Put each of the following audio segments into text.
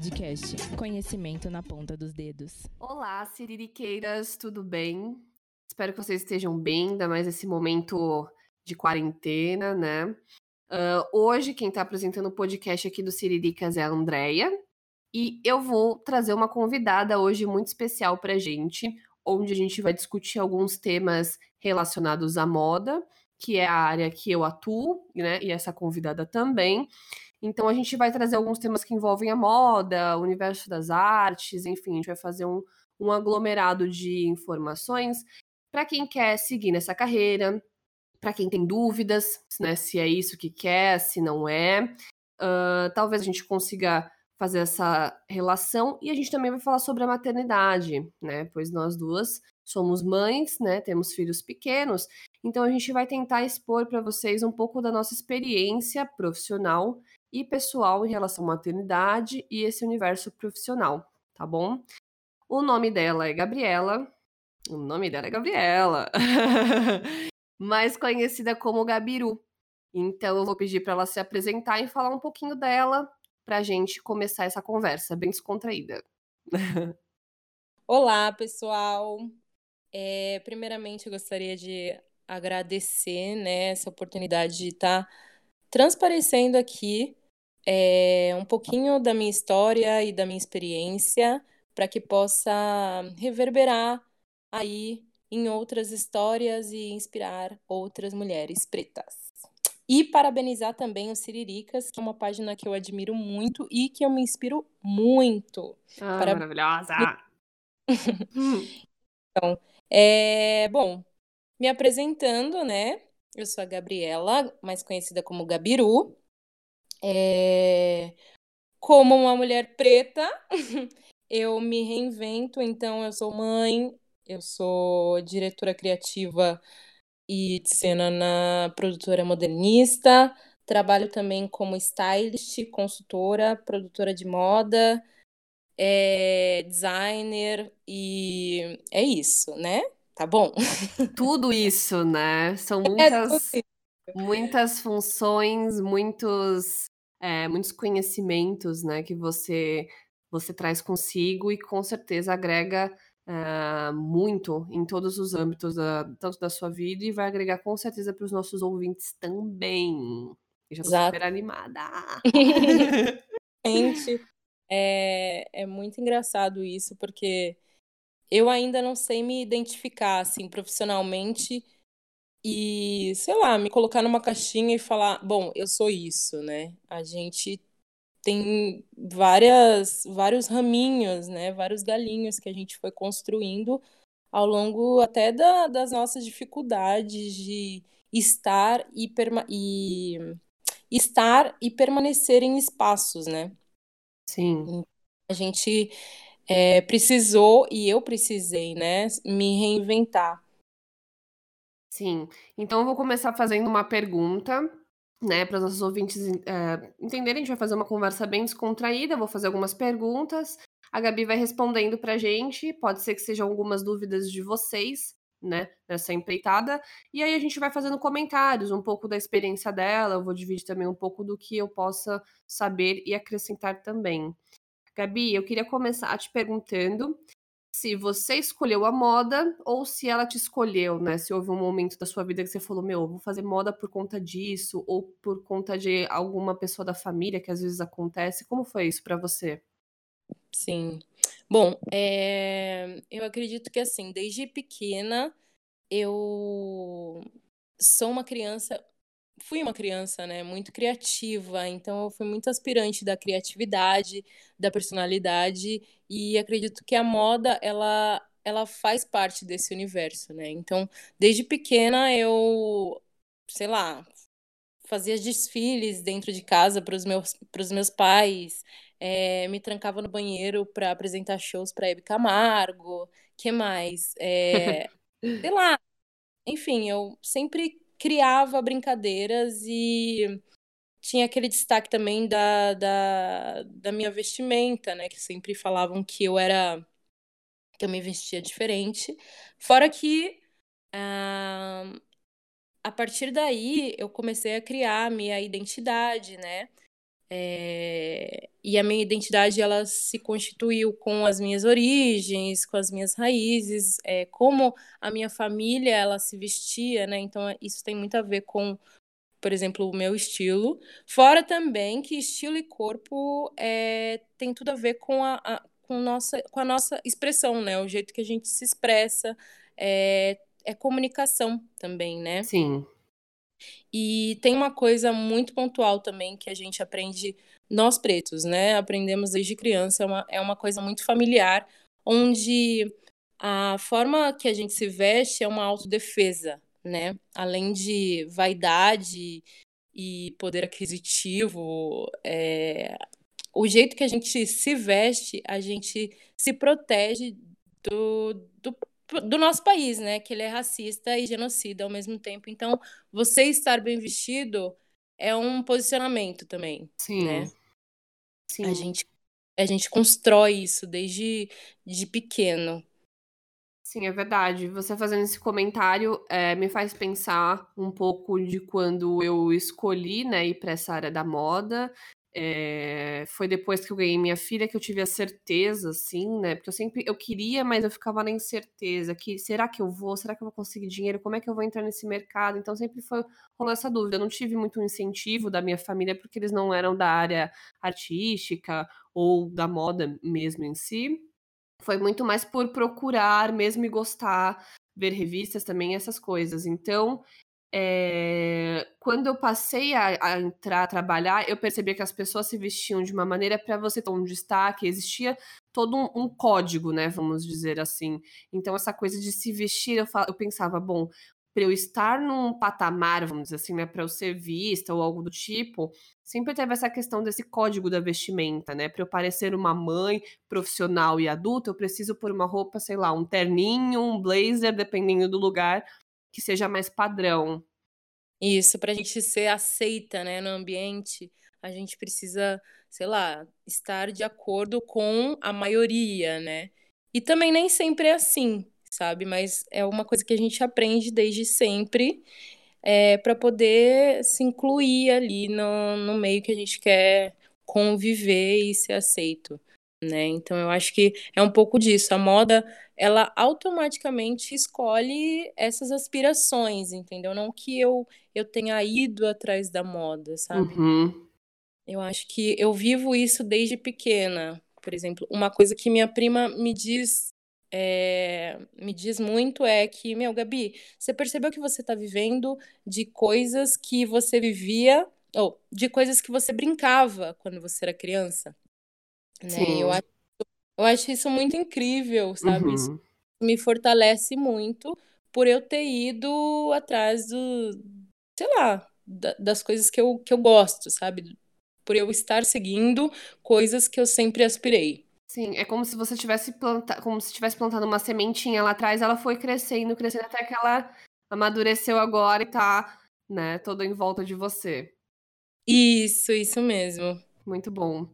Podcast. Conhecimento na ponta dos dedos. Olá, siririqueiras, tudo bem? Espero que vocês estejam bem, ainda mais nesse momento de quarentena, né? Uh, hoje, quem está apresentando o podcast aqui do Siriricas é a Andrea. E eu vou trazer uma convidada hoje muito especial pra gente, onde a gente vai discutir alguns temas relacionados à moda, que é a área que eu atuo, né? E essa convidada também. Então a gente vai trazer alguns temas que envolvem a moda, o universo das artes, enfim, a gente vai fazer um, um aglomerado de informações para quem quer seguir nessa carreira, para quem tem dúvidas, né, se é isso que quer, se não é. Uh, talvez a gente consiga fazer essa relação e a gente também vai falar sobre a maternidade, né? Pois nós duas somos mães, né? Temos filhos pequenos, então a gente vai tentar expor para vocês um pouco da nossa experiência profissional e pessoal em relação à maternidade e esse universo profissional, tá bom? O nome dela é Gabriela. O nome dela é Gabriela. mais conhecida como Gabiru. Então eu vou pedir para ela se apresentar e falar um pouquinho dela para a gente começar essa conversa bem descontraída. Olá, pessoal. É, primeiramente, eu gostaria de agradecer né, essa oportunidade de estar tá transparecendo aqui é, um pouquinho da minha história e da minha experiência para que possa reverberar aí em outras histórias e inspirar outras mulheres pretas. E parabenizar também o Siriricas, que é uma página que eu admiro muito e que eu me inspiro muito. Ah, para... Maravilhosa! então, é... bom, me apresentando, né? Eu sou a Gabriela, mais conhecida como Gabiru. É... Como uma mulher preta, eu me reinvento, então eu sou mãe, eu sou diretora criativa e de cena na produtora modernista. Trabalho também como stylist, consultora, produtora de moda, é, designer e é isso, né? Tá bom? Tudo isso, né? São é muitas, é muitas funções, muitos, é, muitos conhecimentos, né? Que você você traz consigo e com certeza agrega uh, muito em todos os âmbitos, da, tanto da sua vida, e vai agregar com certeza para os nossos ouvintes também. Eu já tô Exato. super animada. Gente, é, é muito engraçado isso, porque eu ainda não sei me identificar, assim, profissionalmente e, sei lá, me colocar numa caixinha e falar, bom, eu sou isso, né? A gente tem várias, vários raminhos, né? Vários galinhos que a gente foi construindo ao longo até da, das nossas dificuldades de estar e, perma e estar e permanecer em espaços, né? Sim. A gente é, precisou e eu precisei, né, me reinventar. Sim. Então eu vou começar fazendo uma pergunta né, para os nossos ouvintes uh, entenderem, a gente vai fazer uma conversa bem descontraída, vou fazer algumas perguntas, a Gabi vai respondendo para a gente, pode ser que sejam algumas dúvidas de vocês, né, nessa empreitada, e aí a gente vai fazendo comentários, um pouco da experiência dela, eu vou dividir também um pouco do que eu possa saber e acrescentar também. Gabi, eu queria começar te perguntando se você escolheu a moda ou se ela te escolheu, né? Se houve um momento da sua vida que você falou, meu, vou fazer moda por conta disso, ou por conta de alguma pessoa da família que às vezes acontece. Como foi isso para você? Sim. Bom, é... eu acredito que assim, desde pequena eu sou uma criança fui uma criança, né, muito criativa, então eu fui muito aspirante da criatividade, da personalidade e acredito que a moda ela ela faz parte desse universo, né? Então, desde pequena eu, sei lá, fazia desfiles dentro de casa para os meus para os meus pais, é, me trancava no banheiro para apresentar shows para Hebe Camargo, que mais? É, sei lá. Enfim, eu sempre criava brincadeiras e tinha aquele destaque também da, da, da minha vestimenta, né? Que sempre falavam que eu era. que eu me vestia diferente. Fora que. Uh, a partir daí eu comecei a criar a minha identidade, né? É, e a minha identidade ela se constituiu com as minhas origens, com as minhas raízes, é, como a minha família ela se vestia, né? Então isso tem muito a ver com, por exemplo, o meu estilo. Fora também que estilo e corpo é, tem tudo a ver com a, a, com, nossa, com a nossa expressão, né? O jeito que a gente se expressa é, é comunicação também, né? Sim. E tem uma coisa muito pontual também que a gente aprende, nós pretos, né? Aprendemos desde criança, é uma, é uma coisa muito familiar, onde a forma que a gente se veste é uma autodefesa, né? Além de vaidade e poder aquisitivo, é... o jeito que a gente se veste, a gente se protege do, do do nosso país, né? Que ele é racista e genocida ao mesmo tempo. Então, você estar bem vestido é um posicionamento também. Sim. Né? Sim. A gente, a gente constrói isso desde de pequeno. Sim, é verdade. Você fazendo esse comentário é, me faz pensar um pouco de quando eu escolhi né, ir para essa área da moda é, foi depois que eu ganhei minha filha que eu tive a certeza, assim, né? Porque eu sempre eu queria, mas eu ficava na incerteza que será que eu vou? Será que eu vou conseguir dinheiro? Como é que eu vou entrar nesse mercado? Então sempre foi rolou essa dúvida. Eu não tive muito incentivo da minha família porque eles não eram da área artística ou da moda mesmo em si. Foi muito mais por procurar mesmo e gostar, ver revistas também, essas coisas. Então, é, quando eu passei a, a, entrar a trabalhar, eu percebi que as pessoas se vestiam de uma maneira para você ter um destaque, existia todo um, um, código, né? Vamos dizer assim. Então, essa coisa de se vestir, eu, eu pensava, bom, para eu estar num patamar, vamos dizer assim, né, para eu ser vista ou algo do tipo, sempre teve essa questão desse código da vestimenta, né? Para eu parecer uma mãe profissional e adulta, eu preciso pôr uma roupa, sei lá, um terninho, um blazer, dependendo do lugar, que seja mais padrão. Isso, para a gente ser aceita, né, no ambiente, a gente precisa, sei lá, estar de acordo com a maioria, né? E também nem sempre é assim, sabe? Mas é uma coisa que a gente aprende desde sempre é, para poder se incluir ali no, no meio que a gente quer conviver e ser aceito né? Então eu acho que é um pouco disso. A moda, ela automaticamente escolhe essas aspirações, entendeu? Não que eu eu tenha ido atrás da moda, sabe? Uhum. Eu acho que eu vivo isso desde pequena. Por exemplo, uma coisa que minha prima me diz é, me diz muito é que, meu, Gabi, você percebeu que você está vivendo de coisas que você vivia, ou de coisas que você brincava quando você era criança? Né? Eu, acho, eu acho isso muito incrível, sabe? Uhum. Isso me fortalece muito por eu ter ido atrás do, sei lá, da, das coisas que eu, que eu gosto, sabe? Por eu estar seguindo coisas que eu sempre aspirei. Sim, é como se você tivesse plantado, como se tivesse plantado uma sementinha lá atrás, ela foi crescendo, crescendo até que ela amadureceu agora e tá, né, toda em volta de você. Isso, isso mesmo. Muito bom.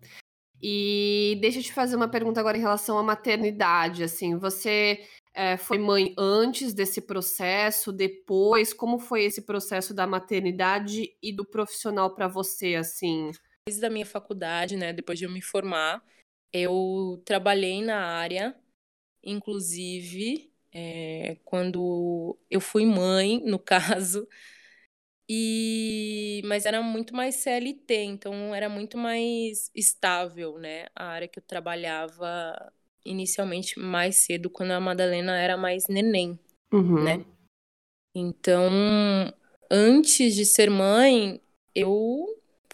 E deixa eu te fazer uma pergunta agora em relação à maternidade. Assim, você é, foi mãe antes desse processo, depois? Como foi esse processo da maternidade e do profissional para você, assim? Desde a minha faculdade, né, depois de eu me formar, eu trabalhei na área, inclusive é, quando eu fui mãe, no caso, e mas era muito mais CLT, então era muito mais estável, né? A área que eu trabalhava inicialmente mais cedo, quando a Madalena era mais neném, uhum. né? Então, antes de ser mãe, eu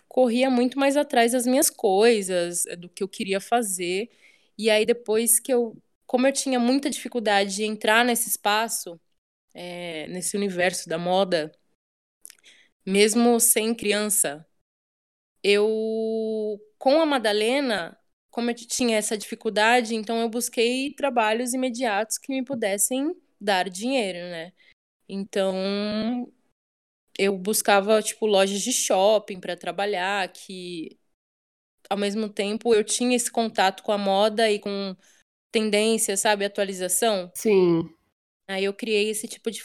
corria muito mais atrás das minhas coisas, do que eu queria fazer. E aí depois que eu, como eu tinha muita dificuldade de entrar nesse espaço, é, nesse universo da moda, mesmo sem criança, eu, com a Madalena, como eu tinha essa dificuldade, então eu busquei trabalhos imediatos que me pudessem dar dinheiro, né? Então, eu buscava, tipo, lojas de shopping para trabalhar, que ao mesmo tempo eu tinha esse contato com a moda e com tendência, sabe, atualização. Sim. Aí eu criei esse tipo de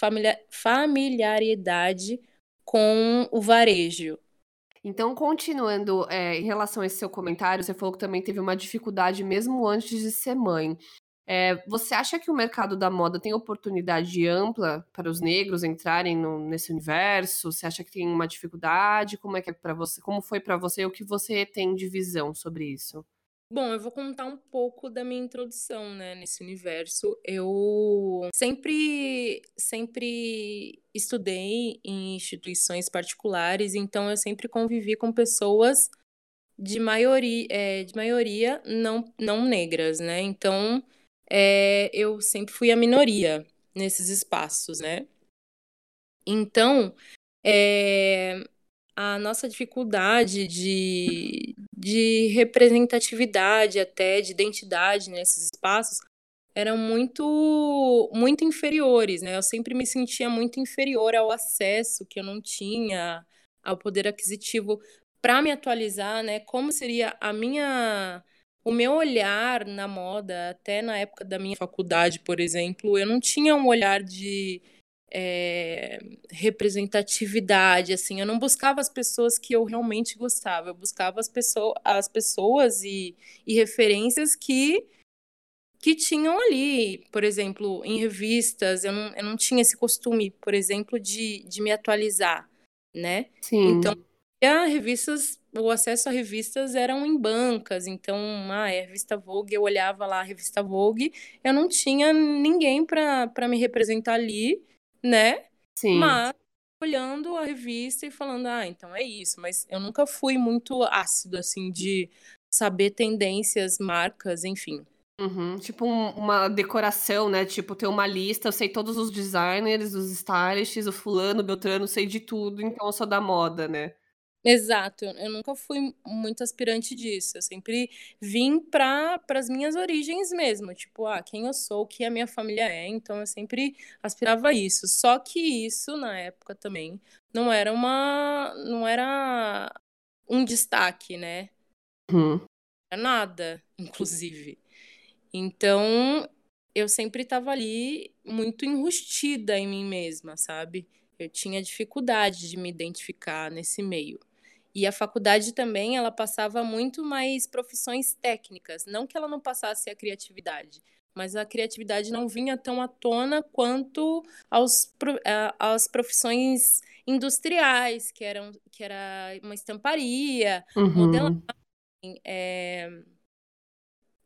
familiaridade com o varejo. Então, continuando, é, em relação a esse seu comentário, você falou que também teve uma dificuldade mesmo antes de ser mãe. É, você acha que o mercado da moda tem oportunidade ampla para os negros entrarem no, nesse universo? Você acha que tem uma dificuldade? Como é que é para você? Como foi para você? O que você tem de visão sobre isso? Bom, eu vou contar um pouco da minha introdução, né, nesse universo. Eu sempre, sempre estudei em instituições particulares, então eu sempre convivi com pessoas de maioria, é, de maioria não, não negras, né? Então é, eu sempre fui a minoria nesses espaços, né? Então, é, a nossa dificuldade de, de representatividade até, de identidade nesses espaços, eram muito, muito inferiores, né? Eu sempre me sentia muito inferior ao acesso que eu não tinha, ao poder aquisitivo para me atualizar, né? Como seria a minha o meu olhar na moda, até na época da minha faculdade, por exemplo, eu não tinha um olhar de é, representatividade, assim, eu não buscava as pessoas que eu realmente gostava, eu buscava as, pessoa, as pessoas e, e referências que que tinham ali, por exemplo, em revistas, eu não, eu não tinha esse costume, por exemplo, de, de me atualizar, né? Sim. Então, revistas o acesso a revistas eram em bancas, então, ah, é a revista Vogue, eu olhava lá a revista Vogue, eu não tinha ninguém para me representar ali, né? Sim. Mas olhando a revista e falando, ah, então é isso, mas eu nunca fui muito ácido, assim, de saber tendências, marcas, enfim. Uhum. Tipo um, uma decoração, né? Tipo, ter uma lista, eu sei todos os designers, os stylists, o fulano, o Beltrano, sei de tudo, então eu sou da moda, né? Exato, eu nunca fui muito aspirante disso. Eu sempre vim para as minhas origens mesmo, tipo, ah, quem eu sou, o que a minha família é, então eu sempre aspirava a isso. Só que isso na época também não era uma não era um destaque, né? Uhum. Era nada, inclusive. Então, eu sempre estava ali muito enrustida em mim mesma, sabe? Eu tinha dificuldade de me identificar nesse meio. E a faculdade também, ela passava muito mais profissões técnicas, não que ela não passasse a criatividade, mas a criatividade não vinha tão à tona quanto aos, às profissões industriais, que eram que era uma estamparia, uhum. modelagem, é,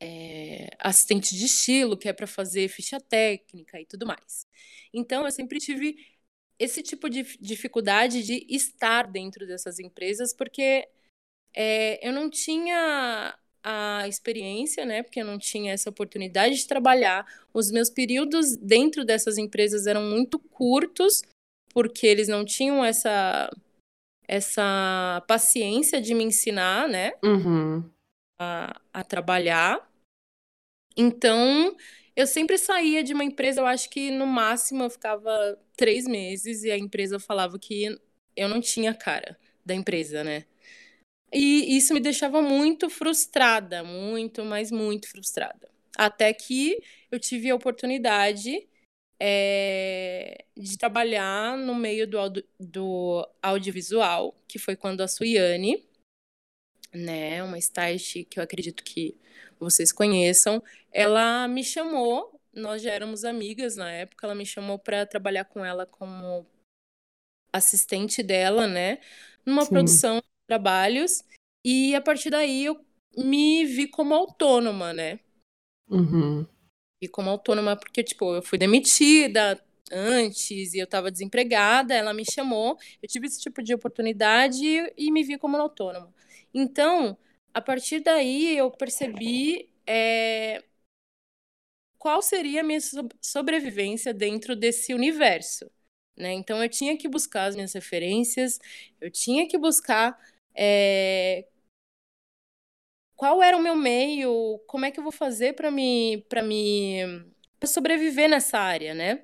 é, assistente de estilo, que é para fazer ficha técnica e tudo mais. Então, eu sempre tive esse tipo de dificuldade de estar dentro dessas empresas, porque é, eu não tinha a experiência, né? Porque eu não tinha essa oportunidade de trabalhar. Os meus períodos dentro dessas empresas eram muito curtos, porque eles não tinham essa essa paciência de me ensinar, né? Uhum. A, a trabalhar. Então, eu sempre saía de uma empresa, eu acho que no máximo eu ficava três meses e a empresa falava que eu não tinha cara da empresa, né? E isso me deixava muito frustrada, muito, mas muito frustrada. Até que eu tive a oportunidade é, de trabalhar no meio do, do audiovisual, que foi quando a Suiane, né, uma stylist que eu acredito que vocês conheçam, ela me chamou, nós já éramos amigas na época, ela me chamou para trabalhar com ela como assistente dela, né, numa Sim. produção de trabalhos, e a partir daí eu me vi como autônoma, né? Uhum. Vi como autônoma porque, tipo, eu fui demitida antes e eu estava desempregada, ela me chamou, eu tive esse tipo de oportunidade e me vi como autônoma. Então, a partir daí eu percebi é, qual seria a minha sobrevivência dentro desse universo. Né? Então eu tinha que buscar as minhas referências, eu tinha que buscar é, qual era o meu meio, como é que eu vou fazer para me para me pra sobreviver nessa área, né?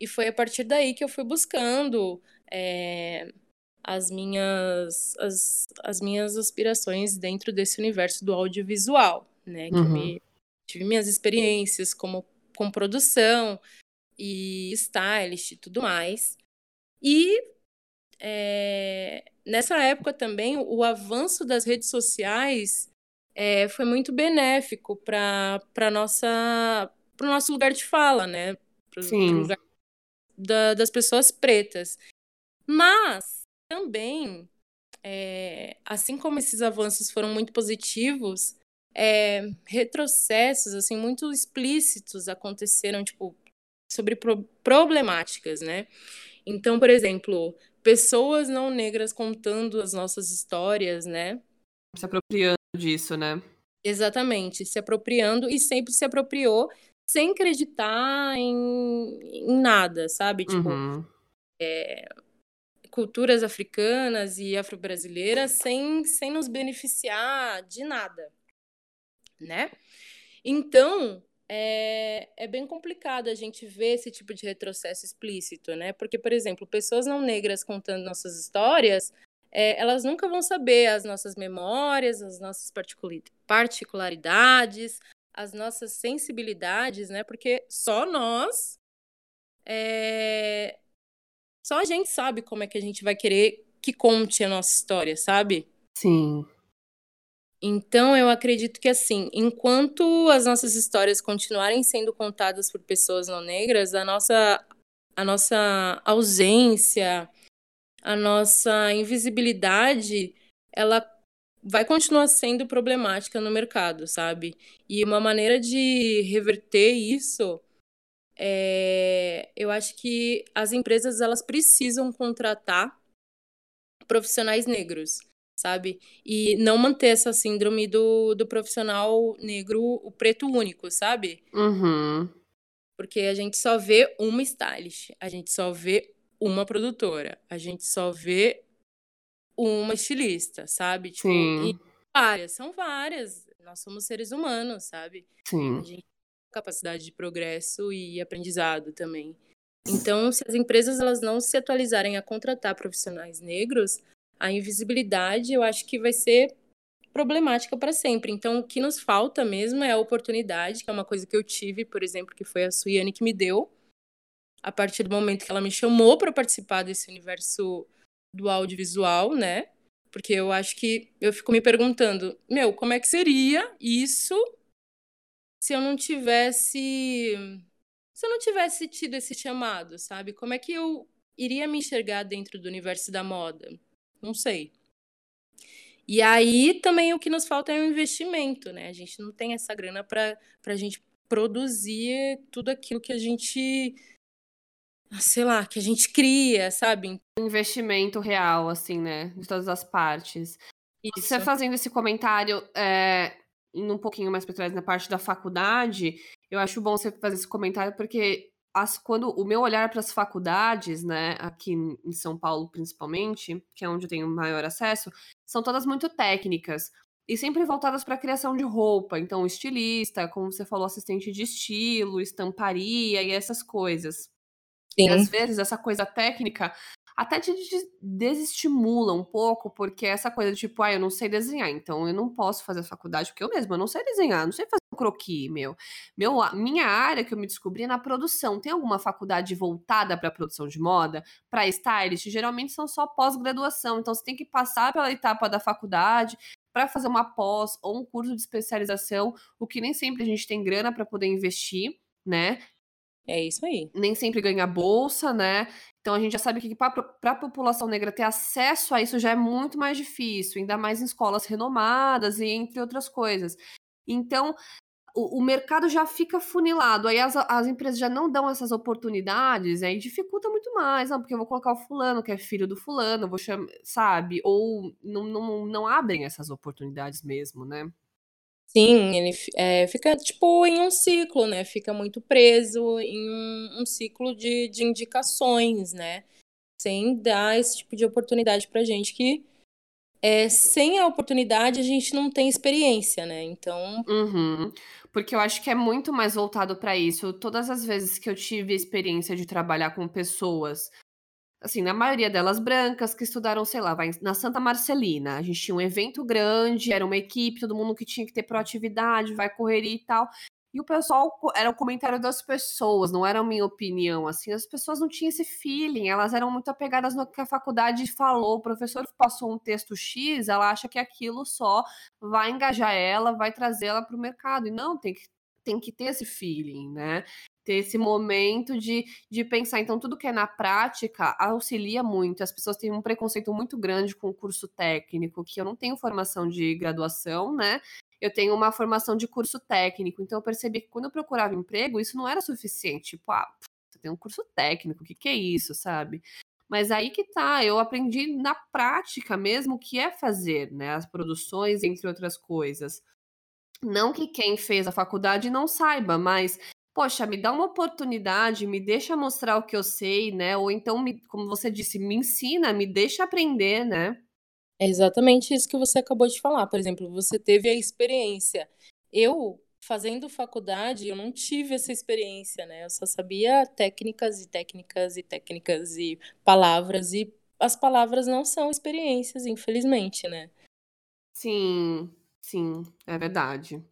E foi a partir daí que eu fui buscando é, as minhas, as, as minhas aspirações dentro desse universo do audiovisual, né? Uhum. me, tive minhas experiências como com produção e stylist e tudo mais. E é, nessa época também, o avanço das redes sociais é, foi muito benéfico para nossa para o nosso lugar de fala, né? Pro, Sim. Pro lugar da, das pessoas pretas. Mas também, é, assim como esses avanços foram muito positivos, é, retrocessos assim muito explícitos aconteceram, tipo, sobre pro problemáticas, né? Então, por exemplo, pessoas não negras contando as nossas histórias, né? Se apropriando disso, né? Exatamente, se apropriando e sempre se apropriou sem acreditar em, em nada, sabe? Tipo, uhum. é, culturas africanas e afro-brasileiras sem, sem nos beneficiar de nada, né? Então, é, é bem complicado a gente ver esse tipo de retrocesso explícito, né? Porque, por exemplo, pessoas não negras contando nossas histórias, é, elas nunca vão saber as nossas memórias, as nossas particularidades, as nossas sensibilidades, né? Porque só nós, é... só a gente sabe como é que a gente vai querer que conte a nossa história, sabe? Sim. Então, eu acredito que, assim, enquanto as nossas histórias continuarem sendo contadas por pessoas não negras, a nossa, a nossa ausência, a nossa invisibilidade, ela vai continuar sendo problemática no mercado, sabe? E uma maneira de reverter isso é, eu acho que as empresas elas precisam contratar profissionais negros, sabe? E não manter essa síndrome do, do profissional negro, o preto único, sabe? Uhum. Porque a gente só vê uma stylist, a gente só vê uma produtora, a gente só vê uma estilista, sabe? Tipo, Sim. várias, são várias. Nós somos seres humanos, sabe? Sim. A gente capacidade de progresso e aprendizado também. Então, se as empresas elas não se atualizarem a contratar profissionais negros, a invisibilidade eu acho que vai ser problemática para sempre. Então, o que nos falta mesmo é a oportunidade, que é uma coisa que eu tive, por exemplo, que foi a Suiane que me deu, a partir do momento que ela me chamou para participar desse universo do audiovisual, né? Porque eu acho que eu fico me perguntando, meu, como é que seria isso se eu não tivesse se eu não tivesse tido esse chamado, sabe? Como é que eu iria me enxergar dentro do universo da moda? Não sei. E aí também o que nos falta é um investimento, né? A gente não tem essa grana para a gente produzir tudo aquilo que a gente sei lá, que a gente cria, sabe? Investimento real, assim, né? De todas as partes. Isso. Você fazendo esse comentário, é, indo um pouquinho mais para trás na parte da faculdade, eu acho bom você fazer esse comentário, porque as, quando o meu olhar para as faculdades, né, aqui em São Paulo principalmente, que é onde eu tenho maior acesso, são todas muito técnicas e sempre voltadas para a criação de roupa. Então, estilista, como você falou, assistente de estilo, estamparia e essas coisas. Sim. E às vezes essa coisa técnica até te desestimula um pouco, porque essa coisa de tipo, ah, eu não sei desenhar, então eu não posso fazer faculdade, porque eu mesma não sei desenhar, não sei fazer um croquis, meu. meu minha área que eu me descobri é na produção. Tem alguma faculdade voltada para produção de moda, para stylist? Geralmente são só pós-graduação, então você tem que passar pela etapa da faculdade para fazer uma pós ou um curso de especialização, o que nem sempre a gente tem grana para poder investir, né? É isso aí. Nem sempre ganha bolsa, né? Então a gente já sabe que para a população negra ter acesso a isso já é muito mais difícil, ainda mais em escolas renomadas e entre outras coisas. Então o, o mercado já fica funilado, aí as, as, empresas já não dão essas oportunidades, aí dificulta muito mais, não, porque eu vou colocar o fulano, que é filho do fulano, vou chamar, sabe? Ou não, não, não abrem essas oportunidades mesmo, né? Sim, ele é, fica tipo em um ciclo, né? Fica muito preso em um, um ciclo de, de indicações, né? Sem dar esse tipo de oportunidade pra gente que é, sem a oportunidade a gente não tem experiência, né? Então. Uhum. Porque eu acho que é muito mais voltado para isso. Todas as vezes que eu tive experiência de trabalhar com pessoas assim, na maioria delas brancas, que estudaram, sei lá, vai na Santa Marcelina. A gente tinha um evento grande, era uma equipe, todo mundo que tinha que ter proatividade, vai correr e tal. E o pessoal era o comentário das pessoas, não era a minha opinião. Assim, as pessoas não tinham esse feeling, elas eram muito apegadas no que a faculdade falou. O professor passou um texto X, ela acha que aquilo só vai engajar ela, vai trazer ela para o mercado. E não, tem que, tem que ter esse feeling, né? Ter esse momento de, de pensar. Então, tudo que é na prática auxilia muito. As pessoas têm um preconceito muito grande com o curso técnico, que eu não tenho formação de graduação, né? eu tenho uma formação de curso técnico. Então eu percebi que quando eu procurava emprego, isso não era suficiente. Tipo, ah, você tem um curso técnico, o que, que é isso, sabe? Mas aí que tá, eu aprendi na prática mesmo o que é fazer, né? As produções, entre outras coisas. Não que quem fez a faculdade não saiba, mas poxa, me dá uma oportunidade, me deixa mostrar o que eu sei, né? Ou então, me, como você disse, me ensina, me deixa aprender, né? É exatamente isso que você acabou de falar. Por exemplo, você teve a experiência. Eu, fazendo faculdade, eu não tive essa experiência, né? Eu só sabia técnicas e técnicas e técnicas e palavras, e as palavras não são experiências, infelizmente, né? Sim, sim, é verdade.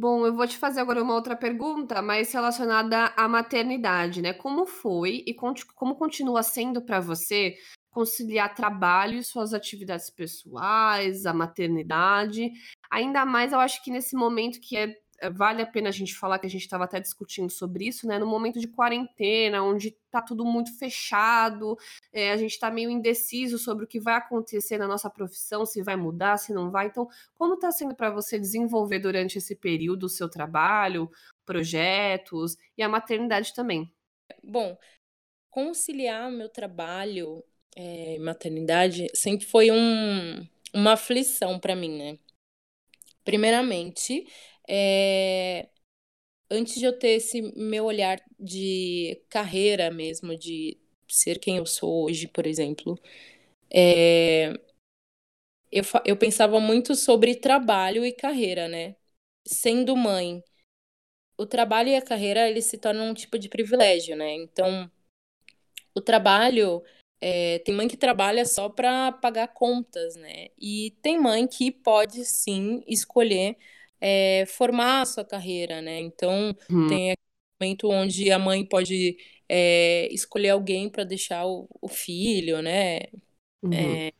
Bom, eu vou te fazer agora uma outra pergunta, mais relacionada à maternidade, né? Como foi e como continua sendo para você conciliar trabalho e suas atividades pessoais, a maternidade. Ainda mais, eu acho que nesse momento que é vale a pena a gente falar que a gente estava até discutindo sobre isso, né? No momento de quarentena, onde tá tudo muito fechado, é, a gente está meio indeciso sobre o que vai acontecer na nossa profissão, se vai mudar, se não vai. Então, como está sendo para você desenvolver durante esse período o seu trabalho, projetos e a maternidade também? Bom, conciliar meu trabalho é, maternidade sempre foi um, uma aflição para mim, né? Primeiramente, é, antes de eu ter esse meu olhar de carreira mesmo, de ser quem eu sou hoje, por exemplo, é, eu, eu pensava muito sobre trabalho e carreira, né? Sendo mãe, o trabalho e a carreira eles se tornam um tipo de privilégio, né? Então, o trabalho é, tem mãe que trabalha só para pagar contas, né? E tem mãe que pode sim escolher é, formar a sua carreira, né? Então hum. tem aquele momento onde a mãe pode é, escolher alguém para deixar o, o, filho, né? Uhum.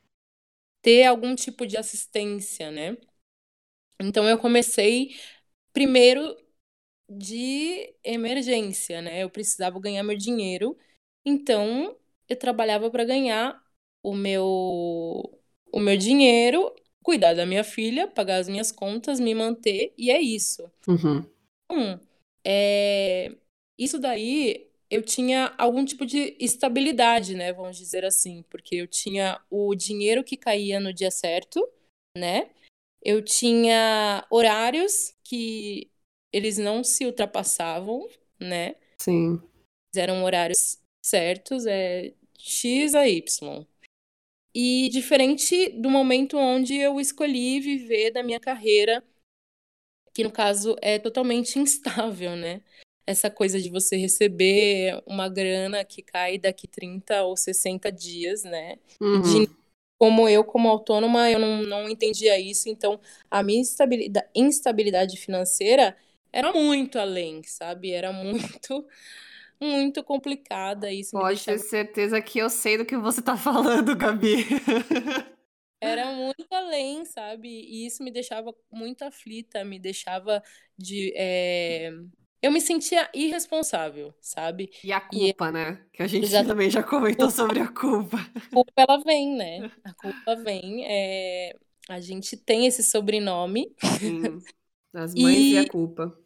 ter algum tipo de assistência, né? Então eu comecei primeiro de emergência, né? Eu precisava ganhar meu dinheiro, então eu trabalhava para ganhar o meu o meu dinheiro, cuidar da minha filha, pagar as minhas contas, me manter e é isso. Uhum. Então, é, isso daí eu tinha algum tipo de estabilidade, né? Vamos dizer assim, porque eu tinha o dinheiro que caía no dia certo, né? Eu tinha horários que eles não se ultrapassavam, né? Sim. Eram horários certos, é X a Y. E diferente do momento onde eu escolhi viver da minha carreira, que no caso é totalmente instável, né? Essa coisa de você receber uma grana que cai daqui 30 ou 60 dias, né? Uhum. De, como eu, como autônoma, eu não, não entendia isso, então a minha instabilidade, instabilidade financeira era muito além, sabe? Era muito muito complicada. Isso Pode ter certeza que eu sei do que você tá falando, Gabi. Era muito além, sabe? E isso me deixava muito aflita, me deixava de. É... Eu me sentia irresponsável, sabe? E a culpa, e... né? Que a gente já... também já comentou sobre a culpa. A culpa, ela vem, né? A culpa vem. É... A gente tem esse sobrenome. Sim. As mães e... e a culpa.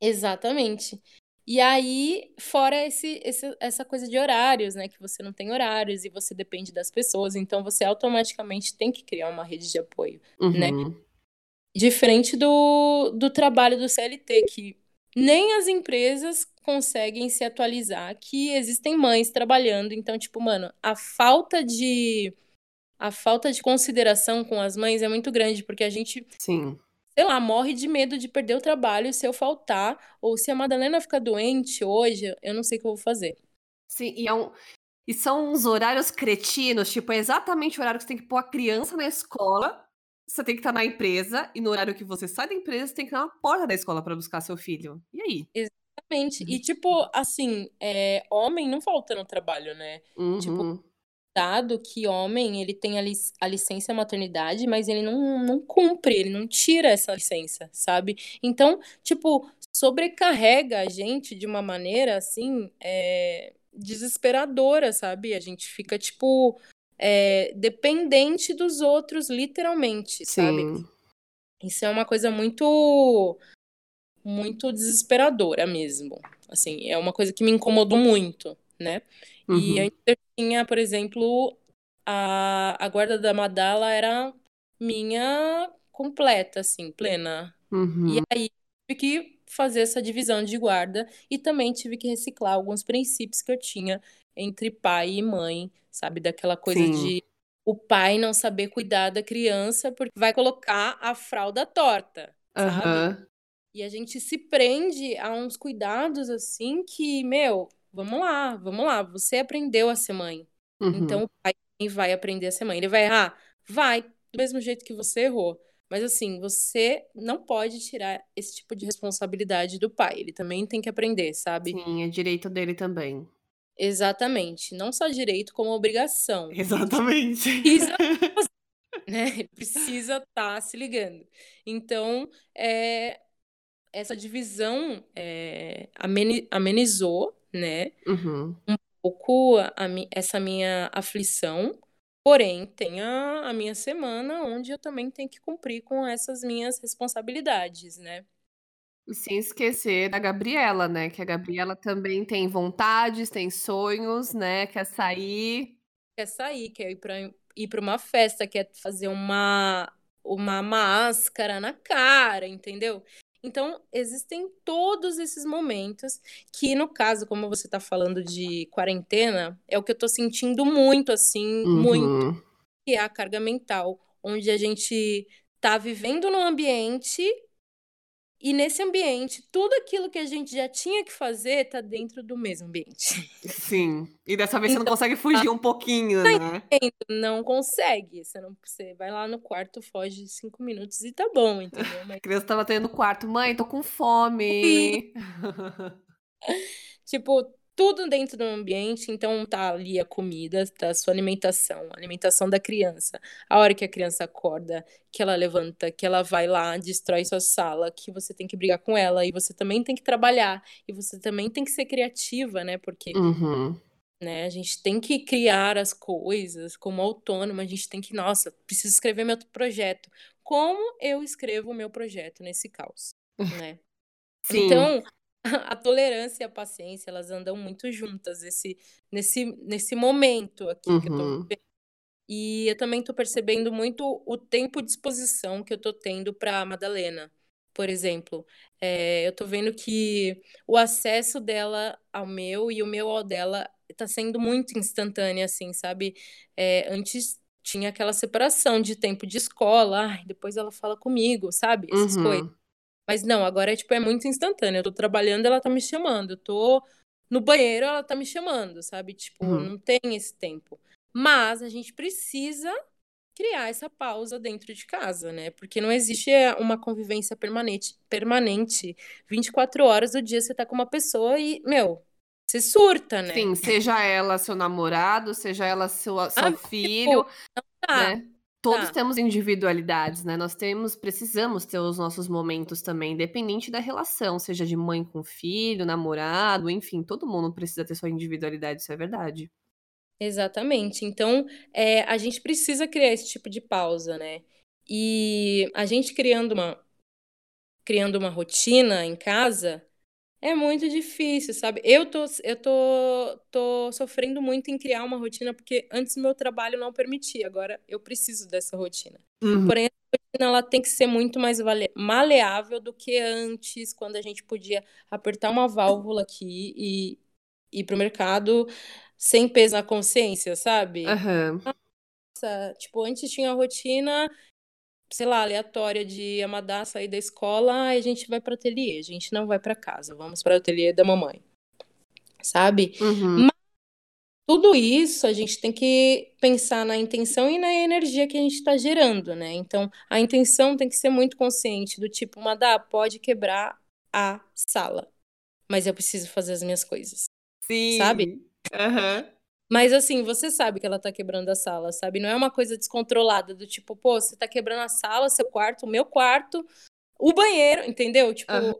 Exatamente. E aí, fora esse, esse, essa coisa de horários, né? Que você não tem horários e você depende das pessoas, então você automaticamente tem que criar uma rede de apoio, né? uhum. né? Diferente do, do trabalho do CLT, que nem as empresas conseguem se atualizar, que existem mães trabalhando. Então, tipo, mano, a falta de a falta de consideração com as mães é muito grande, porque a gente Sim sei lá, morre de medo de perder o trabalho se eu faltar, ou se a Madalena ficar doente hoje, eu não sei o que eu vou fazer. Sim, e, é um, e são uns horários cretinos, tipo, é exatamente o horário que você tem que pôr a criança na escola você tem que estar na empresa e no horário que você sai da empresa, você tem que ir na porta da escola para buscar seu filho. E aí? Exatamente. E, tipo, assim, é, homem não falta no trabalho, né? Tipo, Uhum. Dado que homem, ele tem a, lic- a licença maternidade, mas ele não, não cumpre, ele não tira essa licença, sabe? Então, tipo, sobrecarrega a gente de uma maneira, assim, é, desesperadora, sabe? A gente fica, tipo, é, dependente dos outros, literalmente, sabe? Sim. Isso é uma coisa muito, muito desesperadora mesmo. Assim, é uma coisa que me incomodou muito, né? E Uhum. antes eu tinha, por exemplo, a, a guarda da Madala era minha completa, assim, plena. E Uhum. aí tive que fazer essa divisão de guarda e também tive que reciclar alguns princípios que eu tinha entre pai e mãe, sabe? Daquela coisa Sim. de o pai não saber cuidar da criança porque vai colocar a fralda torta, sabe? Aham. E a gente se prende a uns cuidados assim que, meu, vamos lá, vamos lá, você aprendeu a ser mãe. Então Uhum. o pai também vai aprender a ser mãe. Ele vai errar? Vai, do mesmo jeito que você errou. Mas assim, você não pode tirar esse tipo de responsabilidade do pai. Ele também tem que aprender, sabe? Sim, é direito dele também. Exatamente. Não só direito, como obrigação. Ele Exatamente. precisa, né? Ele precisa estar se ligando. Então, é, essa divisão é, ameni- amenizou, né? Uhum. um pouco a, essa minha aflição, porém tem a, a minha semana onde eu também tenho que cumprir com essas minhas responsabilidades, né? E sem esquecer da Gabriela, né? Que a Gabriela também tem vontades, tem sonhos, né? Quer sair. Quer sair, quer ir para ir para uma festa, quer fazer uma uma máscara na cara, entendeu? Então, existem todos esses momentos que, no caso, como você tá falando de quarentena, é o que eu tô sentindo muito, assim, muito. Uhum. que é a carga mental, onde a gente tá vivendo num ambiente e nesse ambiente tudo aquilo que a gente já tinha que fazer tá dentro do mesmo ambiente. Sim. E dessa vez você não Então, consegue fugir um pouquinho, tá né? Não consegue. Você não, você vai lá no quarto, foge cinco minutos e tá bom, entendeu? A Mas criança tava tendo no quarto, mãe, tô com fome. tipo, tudo dentro do ambiente, então tá ali a comida, tá a sua alimentação, a alimentação da criança. A hora que a criança acorda, que ela levanta, que ela vai lá, destrói sua sala, que você tem que brigar com ela, e você também tem que trabalhar, e você também tem que ser criativa, né? Porque, Uhum. né, a gente tem que criar as coisas como autônoma, a gente tem que, nossa, preciso escrever meu projeto. Como eu escrevo o meu projeto nesse caos, né? Sim. Então, a tolerância e a paciência, elas andam muito juntas nesse, nesse, nesse momento aqui que eu tô Uhum. vivendo. E eu também tô percebendo muito o tempo de exposição que eu tô tendo para Madalena. Por exemplo, é, eu tô vendo que o acesso dela ao meu e o meu ao dela tá sendo muito instantâneo, assim, sabe? É, antes tinha aquela separação de tempo de escola, ai, depois ela fala comigo, sabe? Essas coisas. Mas não, agora é, tipo, é muito instantâneo. Eu tô trabalhando, ela tá me chamando. Eu tô no banheiro, ela tá me chamando, sabe? Tipo, Uhum. não tem esse tempo. Mas a gente precisa criar essa pausa dentro de casa, né? Porque não existe é, uma convivência permanente, permanente. 24 horas do dia você tá com uma pessoa e, meu, você surta, né? Sim, seja ela seu namorado, seja ela seu, seu Ah, filho, tipo, tá, né? Todos tá. temos individualidades, né? Nós temos, precisamos ter os nossos momentos também, independente da relação, seja de mãe com filho, namorado, enfim, todo mundo precisa ter sua individualidade, isso é verdade. Exatamente. Então, é, a gente precisa criar esse tipo de pausa, né? E a gente criando uma, criando uma rotina em casa é muito difícil, sabe? Eu tô, eu tô, tô sofrendo muito em criar uma rotina porque antes meu trabalho não permitia, agora eu preciso dessa rotina. Uhum. Porém, a rotina ela tem que ser muito mais maleável do que antes, quando a gente podia apertar uma válvula aqui e ir pro mercado sem peso na consciência, sabe? Aham. Nossa, tipo, antes tinha a rotina, sei lá, aleatória de amadar, sair da escola, a gente vai para ateliê, a gente não vai para casa, vamos para o ateliê da mamãe, sabe? Uhum. tudo isso a gente tem que pensar na intenção e na energia que a gente está gerando, né? Então, a intenção tem que ser muito consciente, do tipo, Madá, pode quebrar a sala, mas eu preciso fazer as minhas coisas. Sim. Sabe? Aham. Mas assim, você sabe que ela tá quebrando a sala, sabe? Não é uma coisa descontrolada, do tipo, pô, você tá quebrando a sala, seu quarto, o meu quarto, o banheiro, entendeu? Tipo, Aham.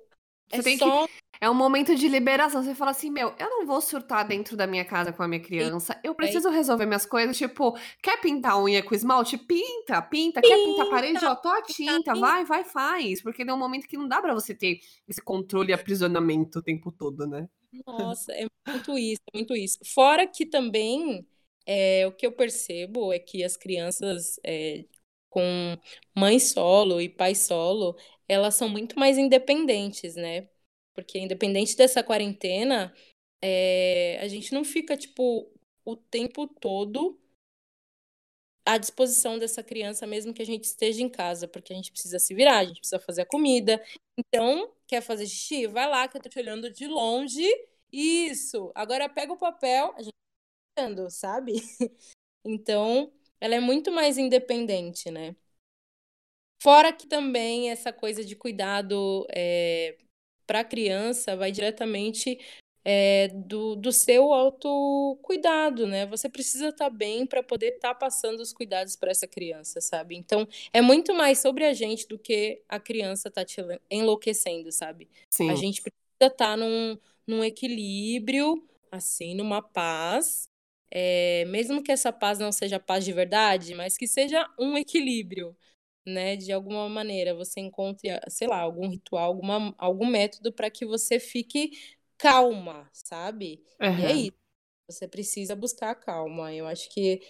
é Você tem só. É um momento de liberação. Você fala assim, meu, eu não vou surtar dentro da minha casa com a minha criança. Eu preciso resolver minhas coisas. Tipo, quer pintar a unha com esmalte? Pinta, pinta. Quer pintar a parede? Ó, tô a tinta. Vai, vai, faz. Porque é um momento que não dá pra você ter esse controle e aprisionamento o tempo todo, né? Nossa, é muito isso, é muito isso. Fora que também é, o que eu percebo é que as crianças é, com mãe solo e pai solo, elas são muito mais independentes, né? Porque independente dessa quarentena, é, a gente não fica, tipo, o tempo todo à disposição dessa criança, mesmo que a gente esteja em casa, porque a gente precisa se virar, a gente precisa fazer a comida. Então, quer fazer xixi? Vai lá que eu tô te olhando de longe. Isso. Agora pega o papel, a gente tá olhando, sabe? Então, ela é muito mais independente, né? Fora que também essa coisa de cuidado é, para a criança vai diretamente é, do, do seu autocuidado, né? Você precisa estar bem para poder estar passando os cuidados para essa criança, sabe? Então, é muito mais sobre a gente do que a criança tá te enlouquecendo, sabe? Sim. A gente precisa estar num, num equilíbrio, assim, numa paz. É, mesmo que essa paz não seja paz de verdade, mas que seja um equilíbrio, né? De alguma maneira você encontre, sei lá, algum ritual, alguma, algum método para que você fique calma, sabe? E é isso. Você precisa buscar a calma. Eu acho que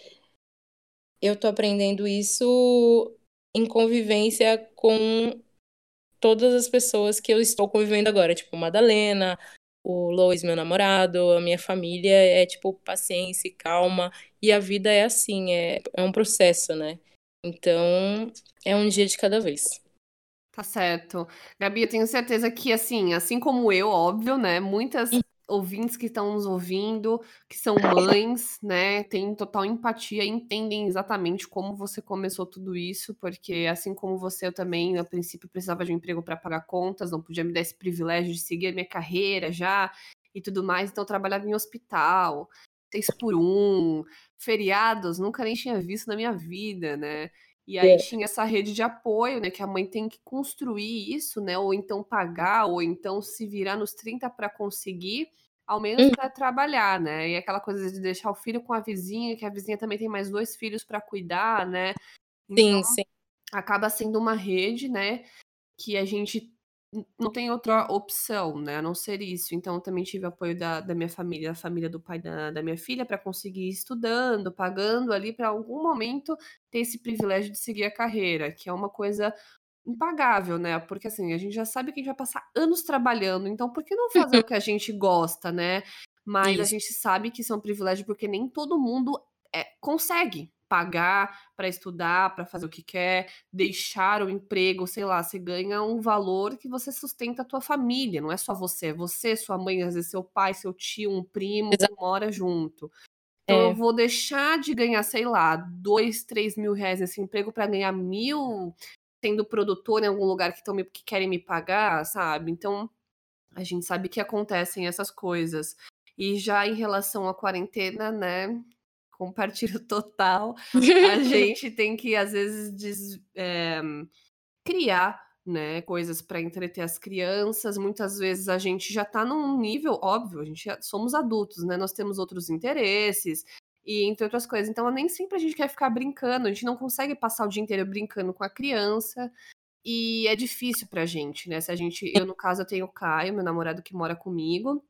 eu tô aprendendo isso em convivência com todas as pessoas que eu estou convivendo agora, tipo Madalena, o Lois, meu namorado, a minha família, é tipo paciência e calma, e a vida é assim, é, é um processo, né? Então, é um dia de cada vez. Tá certo. Gabi, eu tenho certeza que, assim, assim como eu, óbvio, né? Muitas ouvintes que estão nos ouvindo, que são mães, né? Têm total empatia, entendem exatamente como você começou tudo isso, porque assim como você, eu também, a princípio, precisava de um emprego para pagar contas, não podia me dar esse privilégio de seguir a minha carreira já e tudo mais, então eu trabalhava em hospital, seis por um, feriados, nunca nem tinha visto na minha vida, né? E aí É. tinha essa rede de apoio, né? Que a mãe tem que construir isso, né? Ou então pagar, ou então se virar nos 30 para conseguir, ao menos Uhum. para trabalhar, né? E aquela coisa de deixar o filho com a vizinha, que a vizinha também tem mais dois filhos para cuidar, né? Então Sim, sim. acaba sendo uma rede, né? Que a gente não tem outra opção, né? A não ser isso. Então eu também tive apoio da, da minha família, da família do pai da, da minha filha, para conseguir ir estudando, pagando ali para algum momento ter esse privilégio de seguir a carreira, que é uma coisa impagável, né? Porque assim, a gente já sabe que a gente vai passar anos trabalhando, então por que não fazer o que a gente gosta, né? Mas a Isso. gente sabe que isso é um privilégio porque nem todo mundo é, consegue pagar para estudar, para fazer o que quer, deixar o emprego, sei lá, você ganha um valor que você sustenta a tua família, não é só você, é você, sua mãe, às vezes seu pai, seu tio, um primo Exato. mora junto. Então eu É, vou deixar de ganhar, sei lá, dois, três mil reais nesse emprego para ganhar mil sendo produtor em algum lugar que, tão me, que querem me pagar, sabe? Então a gente sabe que acontecem essas coisas. E já em relação à quarentena, né? Compartilho total. A gente tem que, às vezes, des- é, criar né, coisas para entreter as crianças. Muitas vezes a gente já está num nível, óbvio, a gente já somos adultos, né? Nós temos outros interesses e entre outras coisas. Então, nem sempre a gente quer ficar brincando, a gente não consegue passar o dia inteiro brincando com a criança. E é difícil pra gente, né? Se a gente, eu no caso eu tenho o Caio, meu namorado que mora comigo.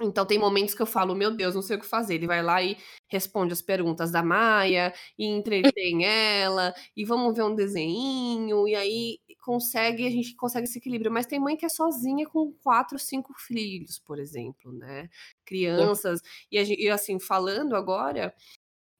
Então tem momentos que eu falo, meu Deus, não sei o que fazer. Ele vai lá e responde as perguntas da Maia e entretém ela e vamos ver um desenho e aí consegue, a gente consegue esse equilíbrio. Mas tem mãe que é sozinha com quatro, cinco filhos, por exemplo, né? Crianças e, a gen- e assim falando agora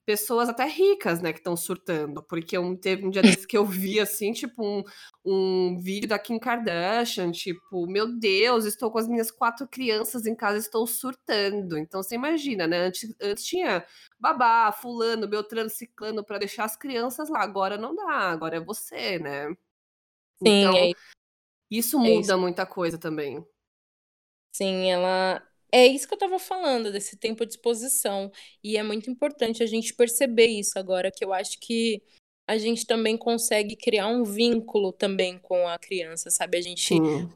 pessoas até ricas, né, que estão surtando, porque um, teve um dia desse que eu vi, assim, tipo, um, um vídeo da Kim Kardashian, tipo, meu Deus, estou com as minhas quatro crianças em casa, estou surtando. Então, você imagina, né, antes, antes tinha babá, fulano, beltrano, ciclano, para deixar as crianças lá, agora não dá, agora é você, né. Sim, então, é, isso é muda isso. muita coisa também. Sim, ela. É isso que eu estava falando, desse tempo de exposição. E é muito importante a gente perceber isso agora, que eu acho que a gente também consegue criar um vínculo também com a criança, sabe? A gente Sim.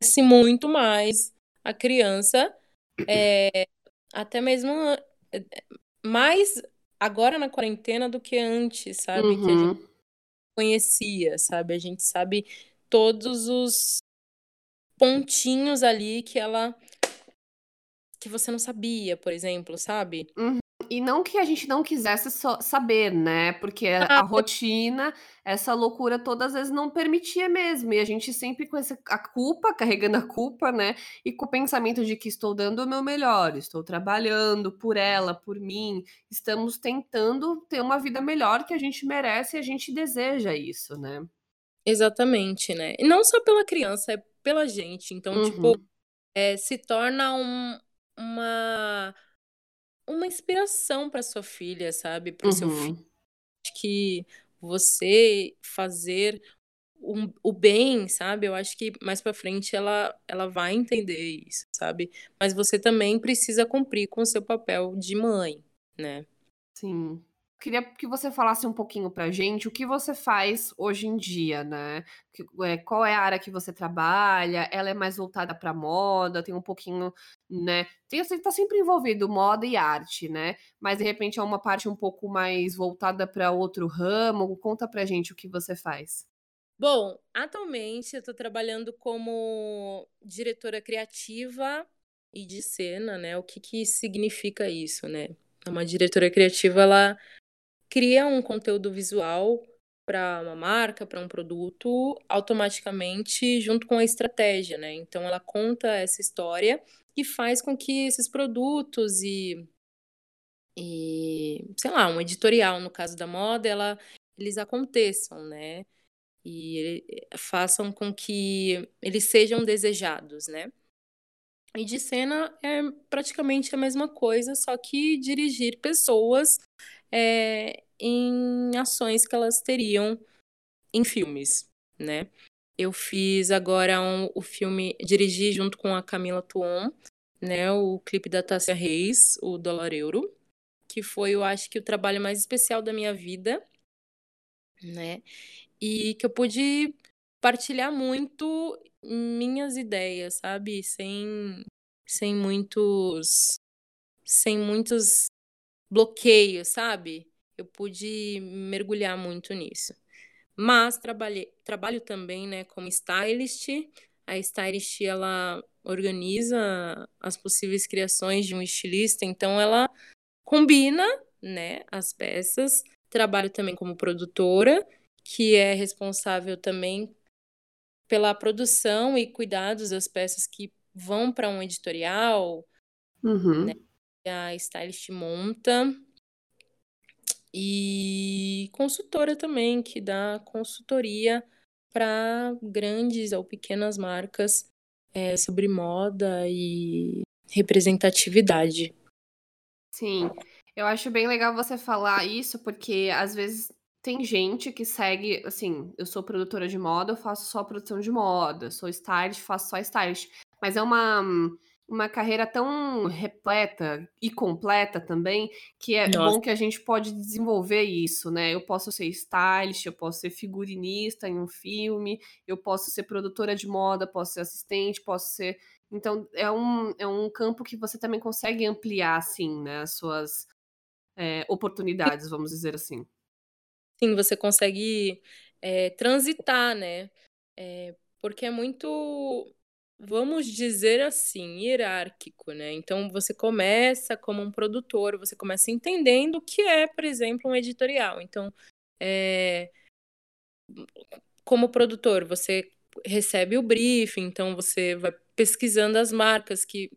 conhece muito mais a criança, é, até mesmo é, mais agora na quarentena do que antes, sabe? Que a gente Uhum. conhecia, sabe? A gente sabe todos os pontinhos ali que ela que você não sabia, por exemplo, sabe? E não que a gente não quisesse só saber, né, porque a rotina, essa loucura toda, às vezes não permitia mesmo, e a gente sempre com esse a culpa, carregando a culpa, né, e com o pensamento de que estou dando o meu melhor, estou trabalhando por ela, por mim, estamos tentando ter uma vida melhor que a gente merece e a gente deseja isso, né. exatamente, né? E não só pela criança, é pela gente. Então, tipo, Uhum. é, se torna um, uma uma inspiração para sua filha, sabe? Para o seu filho. Uhum. Acho que você fazer um- o bem, sabe? Eu acho que mais para frente ela, ela vai entender isso, sabe? Mas você também precisa cumprir com o seu papel de mãe, né? Sim. Queria que você falasse um pouquinho pra gente o que você faz hoje em dia, né? Que- é, qual é a área que você trabalha? Ela é mais voltada pra moda? Tem um pouquinho, né? Tem, você tá sempre envolvido moda e arte, né? Mas de repente é uma parte um pouco mais voltada pra outro ramo. Conta pra gente o que você faz. Bom, atualmente eu estou trabalhando como diretora criativa e de cena, né? O que que significa isso, né? Uma diretora criativa, ela cria um conteúdo visual para uma marca, para um produto, automaticamente junto com a estratégia, né? Então ela conta essa história e faz com que esses produtos e, e sei lá, um editorial, no caso da moda, ela, eles aconteçam, né? E ele- façam com que eles sejam desejados, né? E de cena é praticamente a mesma coisa, só que dirigir pessoas é, em ações que elas teriam em filmes, né? Eu fiz agora um- o filme, dirigi junto com a Camila Tuon, né? O clipe da Tássia Reis, o Dólar Euro, que foi, eu acho que o trabalho mais especial da minha vida, né? E que eu pude partilhar muito minhas ideias, sabe? Sem, sem muitos, sem muitos bloqueios, sabe? Eu pude mergulhar muito nisso. Mas trabalhei, trabalho também, né, como stylist. A stylist, ela organiza as possíveis criações de um estilista, então ela combina, né, as peças. Trabalho também como produtora, que é responsável também pela produção e cuidados das peças que vão para um editorial, Uhum. A stylist monta. E consultora também, que dá consultoria para grandes ou pequenas marcas é, sobre moda e representatividade. Sim, eu acho bem legal você falar isso, porque às vezes tem gente que segue, assim, eu sou produtora de moda, eu faço só produção de moda, sou stylist, faço só stylist, mas é uma, uma carreira tão repleta e completa também, que é Nossa, bom que a gente pode desenvolver isso, né? Eu posso ser stylist, eu posso ser figurinista em um filme, eu posso ser produtora de moda, posso ser assistente, posso ser então, é um, é um campo que você também consegue ampliar, assim, né, as suas é, oportunidades, vamos dizer assim. sim, você consegue é, transitar, né? É, porque é muito, vamos dizer assim, hierárquico, né? Então você começa como um produtor, você começa entendendo o que é, por exemplo, um editorial. Então, é, como produtor, você recebe o briefing, então você vai pesquisando as marcas que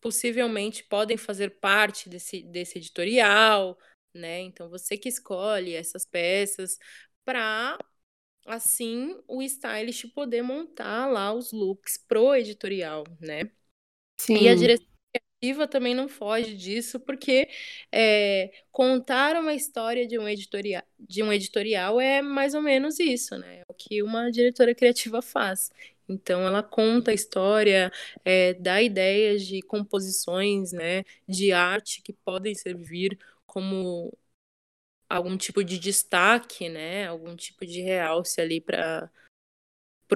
possivelmente podem fazer parte desse, desse editorial, né? Então você que escolhe essas peças para assim o stylist poder montar lá os looks pro editorial, né? Sim. E a direção criativa também não foge disso, porque é, contar uma história de um, editorial, de um editorial é mais ou menos isso, né? É o que uma diretora criativa faz. Então, ela conta a história, é, dá ideias de composições, né, de arte que podem servir como algum tipo de destaque, né? Algum tipo de realce ali para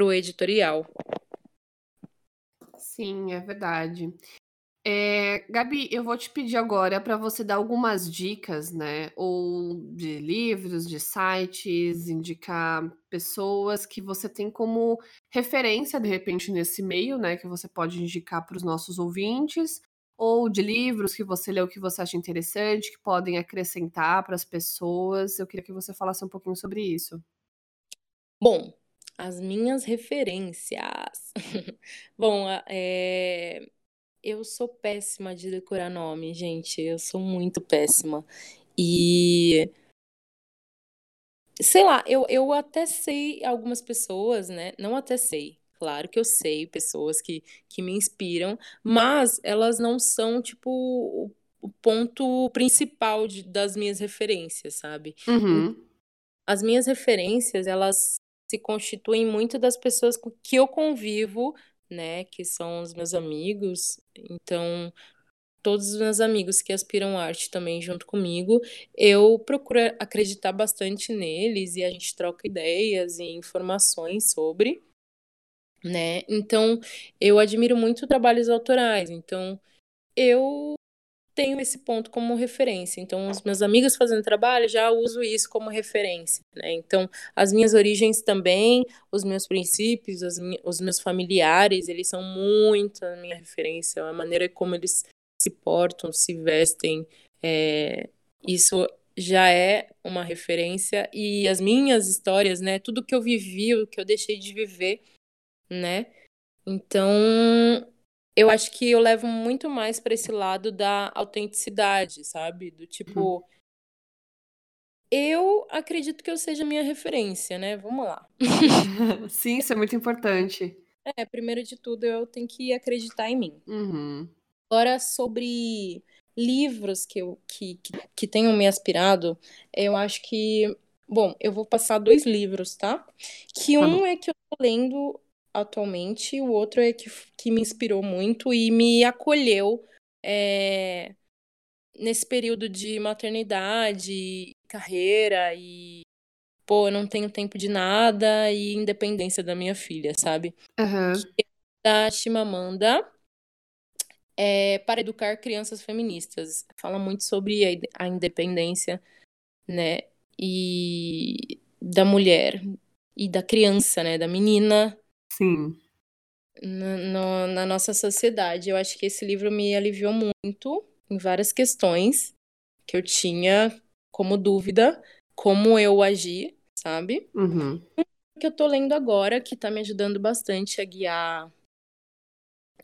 o editorial. Sim, é verdade. É, Gabi, eu vou te pedir agora para você dar algumas dicas, né? Ou de livros, de sites, indicar pessoas que você tem como referência, de repente, nesse meio, né? Que você pode indicar para os nossos ouvintes, ou de livros que você leu que você acha interessante, que podem acrescentar para as pessoas. Eu queria que você falasse um pouquinho sobre isso. Bom, as minhas referências. Bom, é... eu sou péssima de decorar nome, gente. Eu sou muito péssima. E. Sei lá, eu, eu até sei algumas pessoas, né? Não até sei. Claro que eu sei pessoas que, que me inspiram, mas elas não são, tipo, o, o ponto principal de, das minhas referências, sabe? Uhum. As minhas referências, elas se constituem muito das pessoas com que eu convivo, né? Que são os meus amigos. Então, todos os meus amigos que aspiram arte também junto comigo, eu procuro acreditar bastante neles e a gente troca ideias e informações sobre né? Então, eu admiro muito trabalhos autorais, então eu tenho esse ponto como referência. Então, os meus amigos fazendo trabalho, já uso isso como referência, né? Então, as minhas origens também, os meus princípios, os meus familiares, eles são muito a minha referência, a maneira como eles se portam, se vestem, é, isso já é uma referência e as minhas histórias, né, tudo que eu vivi, o que eu deixei de viver, né? Então, eu acho que eu levo muito mais para esse lado da autenticidade, sabe? Do tipo, eu acredito que eu seja minha referência, né? Vamos lá. Sim, isso é muito importante. É, primeiro de tudo, eu tenho que acreditar em mim. Uhum. Agora, sobre livros que, eu, que, que, que tenham me aspirado, eu acho que. Bom, eu vou passar dois livros, tá? Que Tá um bom. é que eu tô lendo atualmente, o outro é que, que me inspirou muito e me acolheu é, nesse período de maternidade, carreira e pô, eu não tenho tempo de nada e independência da minha filha, sabe? Uhum. Da Chimamanda é, para educar crianças feministas. Fala muito sobre a, a independência, né? E da mulher e da criança, né? Da menina Sim. na, no- na nossa sociedade. Eu acho que esse livro me aliviou muito em várias questões que eu tinha como dúvida, como eu agir, sabe? Uhum. Que eu tô lendo agora, que tá me ajudando bastante a guiar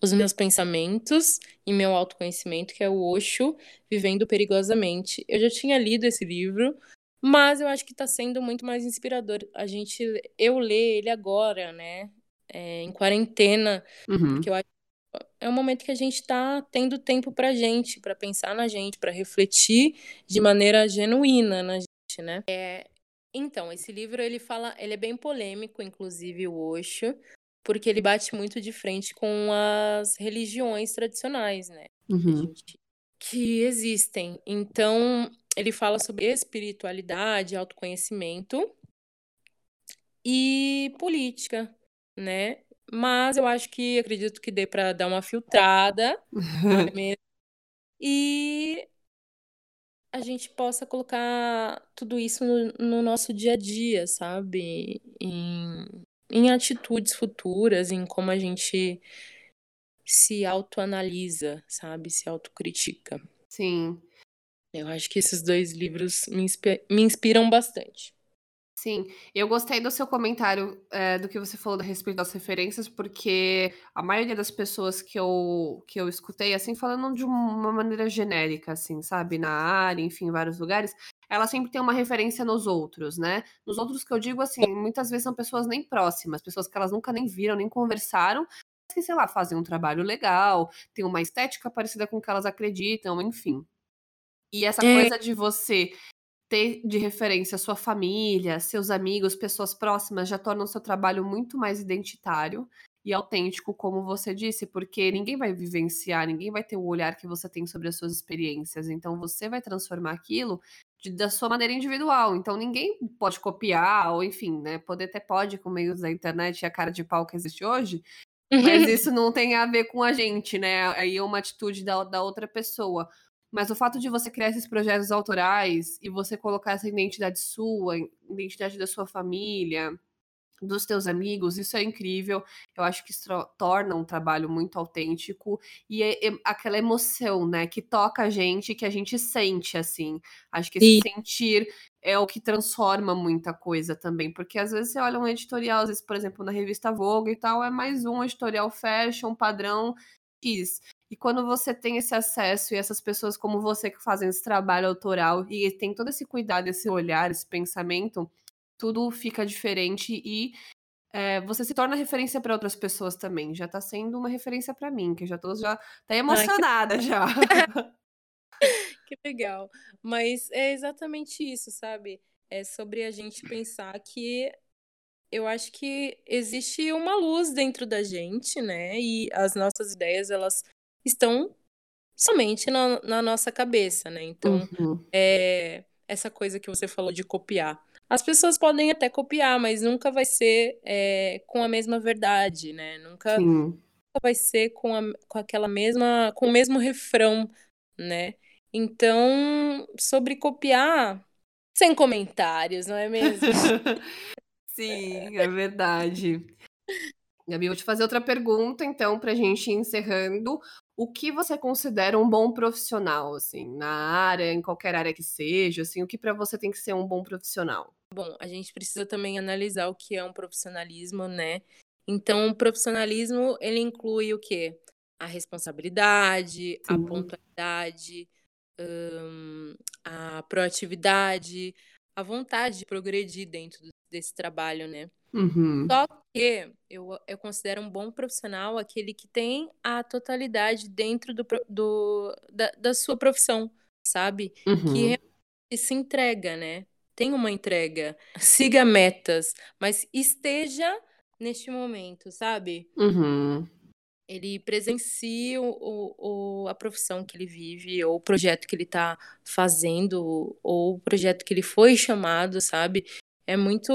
os meus pensamentos e meu autoconhecimento, que é o Osho, Vivendo Perigosamente. Eu já tinha lido esse livro, mas eu acho que tá sendo muito mais inspirador. A gente, eu ler ele agora, né? É, em quarentena, Uhum. porque eu acho que é um momento que a gente tá tendo tempo pra gente, pra pensar na gente, pra refletir de maneira genuína na gente, né? É, então, esse livro ele fala, ele é bem polêmico, inclusive o Osho, porque ele bate muito de frente com as religiões tradicionais, né? Uhum. que existem. Então, ele fala sobre espiritualidade, autoconhecimento e política, né? Mas eu acho que acredito que dê para dar uma filtrada, mesmo? E a gente possa colocar tudo isso no, no nosso dia a dia, sabe? Em, em atitudes futuras, em como a gente se autoanalisa, sabe? Se autocritica. Sim. Eu acho que esses dois livros me, me inspiram bastante. Sim, eu gostei do seu comentário, eh, do que você falou a respeito das referências, porque a maioria das pessoas que eu que eu escutei, assim, falando de uma maneira genérica, assim, sabe, na área, enfim, em vários lugares, ela sempre tem uma referência nos outros, né. Nos outros que eu digo, assim, muitas vezes são pessoas nem próximas, pessoas que elas nunca nem viram, nem conversaram, mas que, sei lá, fazem um trabalho legal, têm uma estética parecida com o que elas acreditam, enfim. E essa É. coisa de você ter de referência sua família, seus amigos, pessoas próximas, já torna o seu trabalho muito mais identitário e autêntico, como você disse, porque ninguém vai vivenciar, ninguém vai ter o olhar que você tem sobre as suas experiências, então você vai transformar aquilo de da sua maneira individual, então ninguém pode copiar ou enfim, né, poder até pode com meios da internet e a cara de pau que existe hoje, mas isso não tem a ver com a gente, né, aí é uma atitude da da outra pessoa. Mas o fato de você criar esses projetos autorais e você colocar essa identidade sua, identidade da sua família, dos teus amigos, isso é incrível. Eu acho que isso torna um trabalho muito autêntico e é é aquela emoção, né, que toca a gente, que a gente sente, assim. Acho que esse Sim. sentir é o que transforma muita coisa também, porque às vezes você olha um editorial, às vezes, por exemplo, na revista Vogue e tal, é mais um editorial fashion, padrão X. E quando você tem esse acesso e essas pessoas como você que fazem esse trabalho autoral e tem todo esse cuidado, esse olhar, esse pensamento, tudo fica diferente e, eh, você se torna referência para outras pessoas também. Já tá sendo uma referência para mim, que eu já tô já até Ai, que emocionada já. que legal. Mas é exatamente isso, sabe, é sobre a gente pensar que eu acho que existe uma luz dentro da gente, né, e as nossas ideias elas estão somente na na nossa cabeça, né, então, Uhum. eh, essa coisa que você falou de copiar. As pessoas podem até copiar, mas nunca vai ser, eh, com a mesma verdade, né, nunca nunca vai ser com a com aquela mesma com o mesmo refrão, né. Então, sobre copiar, sem comentários, não é mesmo? Sim, é verdade. Gabi, vou te fazer outra pergunta, então, pra gente ir encerrando. O que você considera um bom profissional, assim, na área, em qualquer área que seja, assim, o que pra você tem que ser um bom profissional? Bom, a gente precisa também analisar o que é um profissionalismo, né. Então o profissionalismo ele inclui o quê? A responsabilidade, a Sim. pontualidade, hã, a proatividade, a vontade de progredir dentro desse trabalho, né. Uhum. Só que eu eu considero um bom profissional aquele que tem a totalidade dentro do do da da sua profissão, sabe, que Uhum. realmente se entrega, né, tem uma entrega, siga metas, mas esteja neste momento, sabe. Uhum. Ele presencie o o a profissão que ele vive ou o projeto que ele tá fazendo ou o projeto que ele foi chamado, sabe. É muito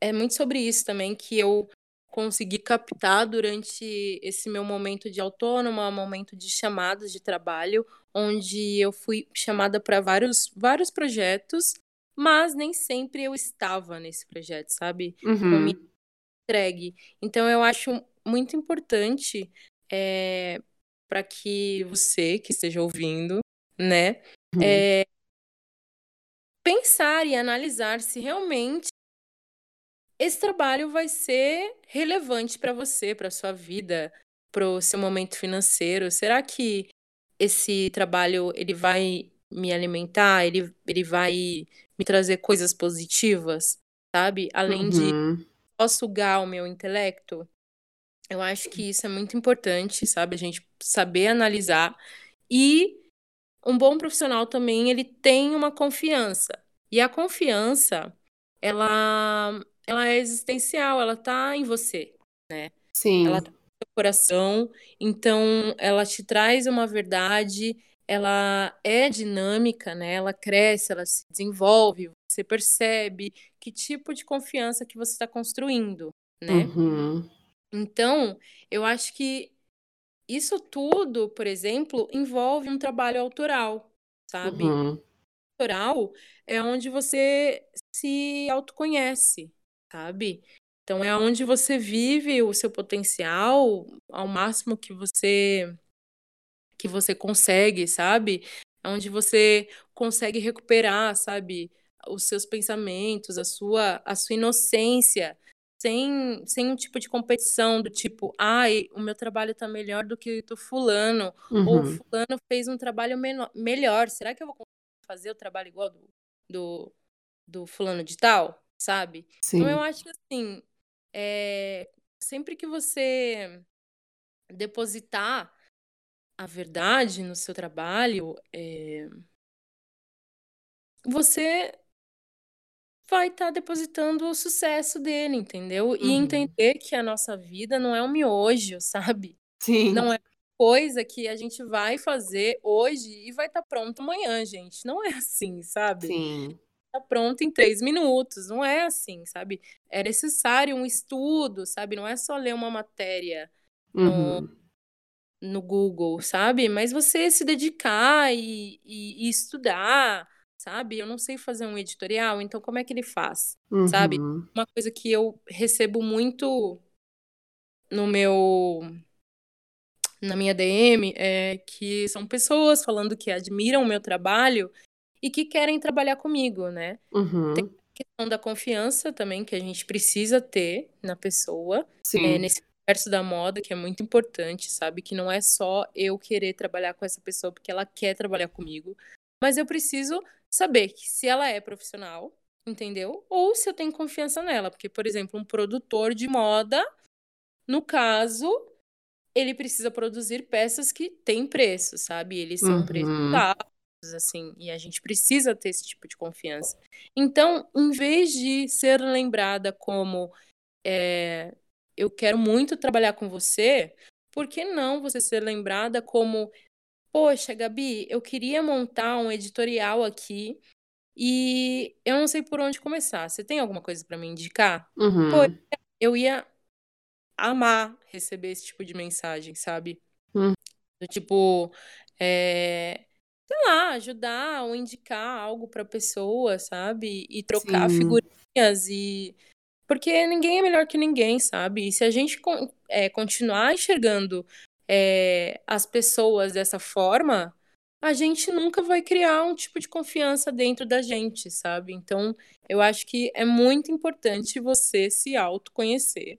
é muito sobre isso também que eu consegui captar durante esse meu momento de autônoma, momento de chamados de trabalho, onde eu fui chamada pra vários vários projetos, mas nem sempre eu estava nesse projeto, sabe, com minha Uhum. entregue. Então eu acho muito importante, eh, pra que você que esteja ouvindo, né, Hum. eh pensar e analisar se realmente esse trabalho vai ser relevante pra você, pra sua vida, para o seu momento financeiro. Será que esse trabalho ele vai me alimentar, ele ele vai me trazer coisas positivas, sabe, além de Uhum. só sugar o meu intelecto? Eu acho que isso é muito importante, sabe, a gente saber analisar. E um bom profissional também ele tem uma confiança, e a confiança ela ela é existencial, ela tá em você, né, ela tá Sim. no seu coração, então ela te traz uma verdade, ela é dinâmica, né, ela cresce, ela se desenvolve, você percebe que tipo de confiança que você tá construindo, né. Uhum. Então, eu acho que isso tudo, por exemplo, envolve um trabalho autoral, sabe. Uhum. Autoral é onde você se autoconhece, sabe. Então é onde você vive o seu potencial ao máximo que você que você consegue, sabe. Aonde você consegue recuperar, sabe, os seus pensamentos, a sua, a sua inocência, sem, sem um tipo de competição do tipo, ai, o meu trabalho está melhor do que o do fulano, uhum. ou fulano fez um trabalho menor, melhor, será que eu vou fazer o trabalho igual do, do, do fulano de tal, sabe? Sim. Então eu acho que assim, é, sempre que você depositar a verdade no seu trabalho, é, você vai estar tá depositando o sucesso dele, entendeu? E uhum. entender que a nossa vida não é um miojo, sabe? Sim. Não é coisa que a gente vai fazer hoje e vai estar tá pronto amanhã, gente. Não é assim, sabe? Sim. Tá pronto em três minutos. Não é assim, sabe? É necessário um estudo, sabe? Não é só ler uma matéria uhum. no, no Google, sabe? Mas você se dedicar e, e, e estudar sabe? Eu não sei fazer um editorial, então como é que ele faz, uhum. sabe? Uma coisa que eu recebo muito no meu na minha DM é que são pessoas falando que admiram o meu trabalho e que querem trabalhar comigo, né? Uhum. Tem a questão da confiança também que a gente precisa ter na pessoa, Sim. É, nesse universo da moda, que é muito importante, sabe? Que não é só eu querer trabalhar com essa pessoa porque ela quer trabalhar comigo, mas eu preciso saber que se ela é profissional, entendeu? Ou se eu tenho confiança nela. Porque, por exemplo, um produtor de moda, no caso, ele precisa produzir peças que têm preço, sabe? Eles são uhum. preços altos, assim, e a gente precisa ter esse tipo de confiança. Então, em vez de ser lembrada como é, eu quero muito trabalhar com você, por que não você ser lembrada como Poxa, Gabi, eu queria montar um editorial aqui e eu não sei por onde começar. Você tem alguma coisa para me indicar? Uhum. Pô, eu ia amar receber esse tipo de mensagem, sabe? Uhum. Do tipo, é, sei lá, ajudar ou indicar algo para pessoa, sabe? E trocar Sim. figurinhas e porque ninguém é melhor que ninguém, sabe? E se a gente é, continuar enxergando é, as pessoas dessa forma, a gente nunca vai criar um tipo de confiança dentro da gente, sabe? Então, eu acho que é muito importante você se autoconhecer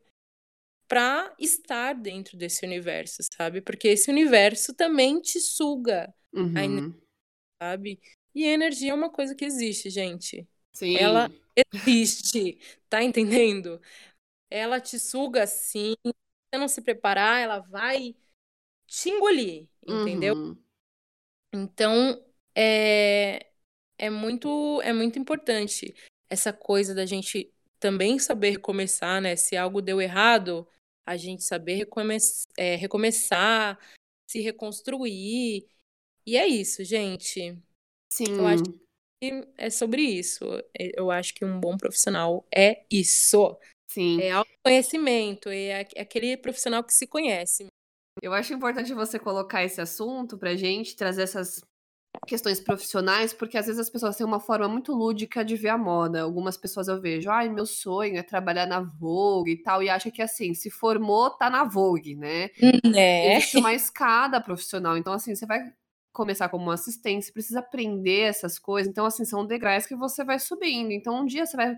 para estar dentro desse universo, sabe? Porque esse universo também te suga, uhum. energia, sabe? E a energia é uma coisa que existe, gente. Sim. Ela existe, tá entendendo? Ela te suga assim, se você não se preparar, ela vai te engolir, entendeu? Uhum. Então, é, é, muito, é muito importante essa coisa da gente também saber começar, né? Se algo deu errado, a gente saber recome é, recomeçar, se reconstruir. E é isso, gente. Sim. Eu acho que é sobre isso. Eu acho que um bom profissional é isso. Sim. É autoconhecimento, é aquele profissional que se conhece. Eu acho importante você colocar esse assunto pra gente, trazer essas questões profissionais, porque às vezes as pessoas têm uma forma muito lúdica de ver a moda. Algumas pessoas eu vejo, ai, meu sonho é trabalhar na Vogue e tal, e acha que assim, se formou, tá na Vogue, né? Né? Existe uma escada profissional, então assim, você vai começar como assistente, você precisa aprender essas coisas, então assim, são degraus que você vai subindo. Então um dia você vai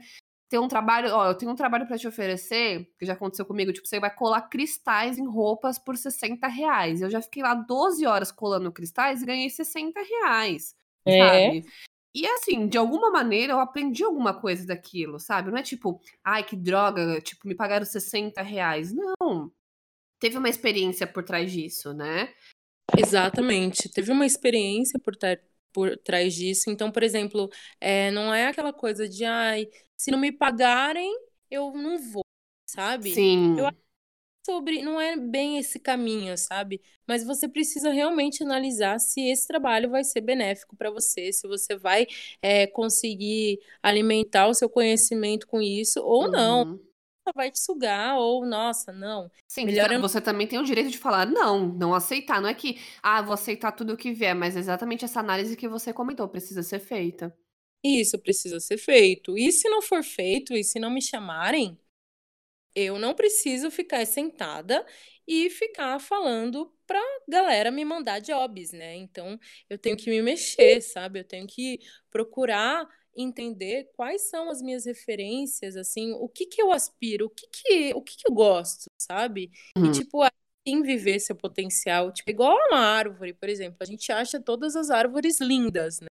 ter um trabalho, ó, eu tenho um trabalho para te oferecer, que já aconteceu comigo, tipo, você vai colar cristais em roupas por 60 reais. Eu já fiquei lá 12 horas colando cristais e ganhei 60 reais, é. sabe? E assim, de alguma maneira eu aprendi alguma coisa daquilo, sabe? Não é tipo, ai, que droga, tipo, me pagaram 60 reais. Não. Teve uma experiência por trás disso, né? Exatamente. Teve uma experiência por, por trás disso. Então, por exemplo, é, não é aquela coisa de, ai, se não me pagarem, eu não vou, sabe? Sim. Eu sobre não é bem esse caminho, sabe? Mas você precisa realmente analisar se esse trabalho vai ser benéfico para você, se você vai é, conseguir alimentar o seu conhecimento com isso ou uhum. não. Vai te sugar, ou nossa, não. Sim, Melhor você também tem o direito de falar não, não aceitar. Não é que, ah, vou aceitar tudo o que vier, mas exatamente essa análise que você comentou precisa ser feita. Isso precisa ser feito. E se não for feito, e se não me chamarem, eu não preciso ficar sentada e ficar falando pra galera me mandar jobs, né? Então, eu tenho que me mexer, sabe? Eu tenho que procurar entender quais são as minhas referências, assim, o que que eu aspiro, o que que, o que, que eu gosto, sabe? Uhum. E, tipo, em viver seu potencial, tipo, igual uma árvore, por exemplo, a gente acha todas as árvores lindas, né?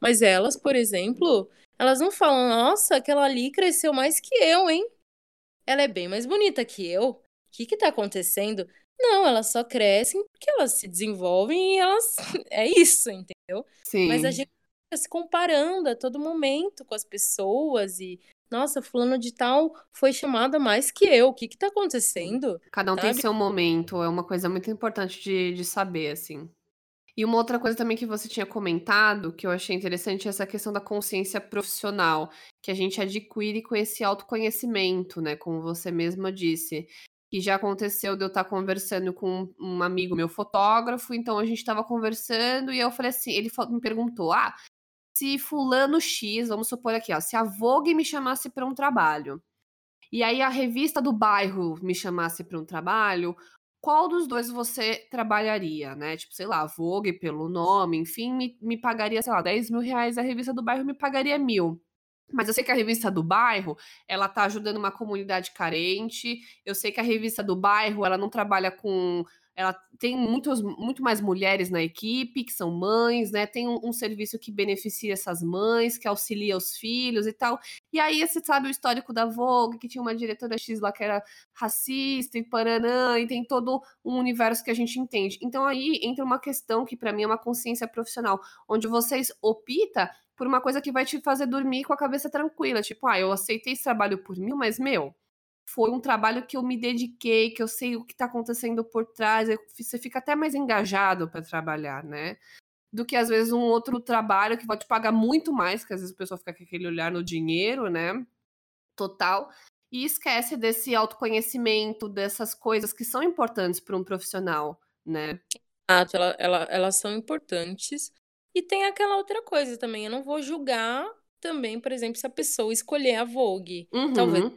Mas elas, por exemplo, elas não falam, nossa, aquela ali cresceu mais que eu, hein? Ela é bem mais bonita que eu. O que que tá acontecendo? Não, elas só crescem porque elas se desenvolvem e elas. É isso, entendeu? Sim. Mas a gente se comparando a todo momento com as pessoas e. Nossa, fulano de tal foi chamada mais que eu. O que que tá acontecendo? Cada um Sabe? tem seu momento. É uma coisa muito importante de, de saber, assim. E uma outra coisa também que você tinha comentado, que eu achei interessante, é essa questão da consciência profissional, que a gente adquire com esse autoconhecimento, né? Como você mesma disse que já aconteceu de eu estar conversando com um amigo meu fotógrafo, então a gente estava conversando e eu falei assim, ele me perguntou: "Ah, se fulano X, vamos supor aqui, ó, se a Vogue me chamasse para um trabalho, e aí a revista do bairro me chamasse para um trabalho, qual dos dois você trabalharia, né? Tipo, sei lá, Vogue pelo nome, enfim, me, me pagaria, sei lá, 10 mil reais, a revista do bairro me pagaria mil. Mas eu sei que a revista do bairro, ela tá ajudando uma comunidade carente. Eu sei que a revista do bairro, ela não trabalha com ela tem muitos, muito mais mulheres na equipe, que são mães, né? Tem um, um, serviço que beneficia essas mães, que auxilia os filhos e tal. E aí, você sabe o histórico da Vogue, que tinha uma diretora X lá que era racista e paranã, e tem todo um universo que a gente entende. Então aí entra uma questão que para mim é uma consciência profissional, onde vocês opta por uma coisa que vai te fazer dormir com a cabeça tranquila. Tipo, ah, eu aceitei esse trabalho por mil, mas meu, foi um trabalho que eu me dediquei, que eu sei o que está acontecendo por trás. Você fica até mais engajado para trabalhar, né? Do que às vezes um outro trabalho que vai te pagar muito mais, que às vezes a pessoa fica com aquele olhar no dinheiro, né? Total. E esquece desse autoconhecimento, dessas coisas que são importantes para um profissional, né? Exato, ela, ela, elas são importantes, e tem aquela outra coisa também, eu não vou julgar também, por exemplo, se a pessoa escolher a Vogue. Uhum. Talvez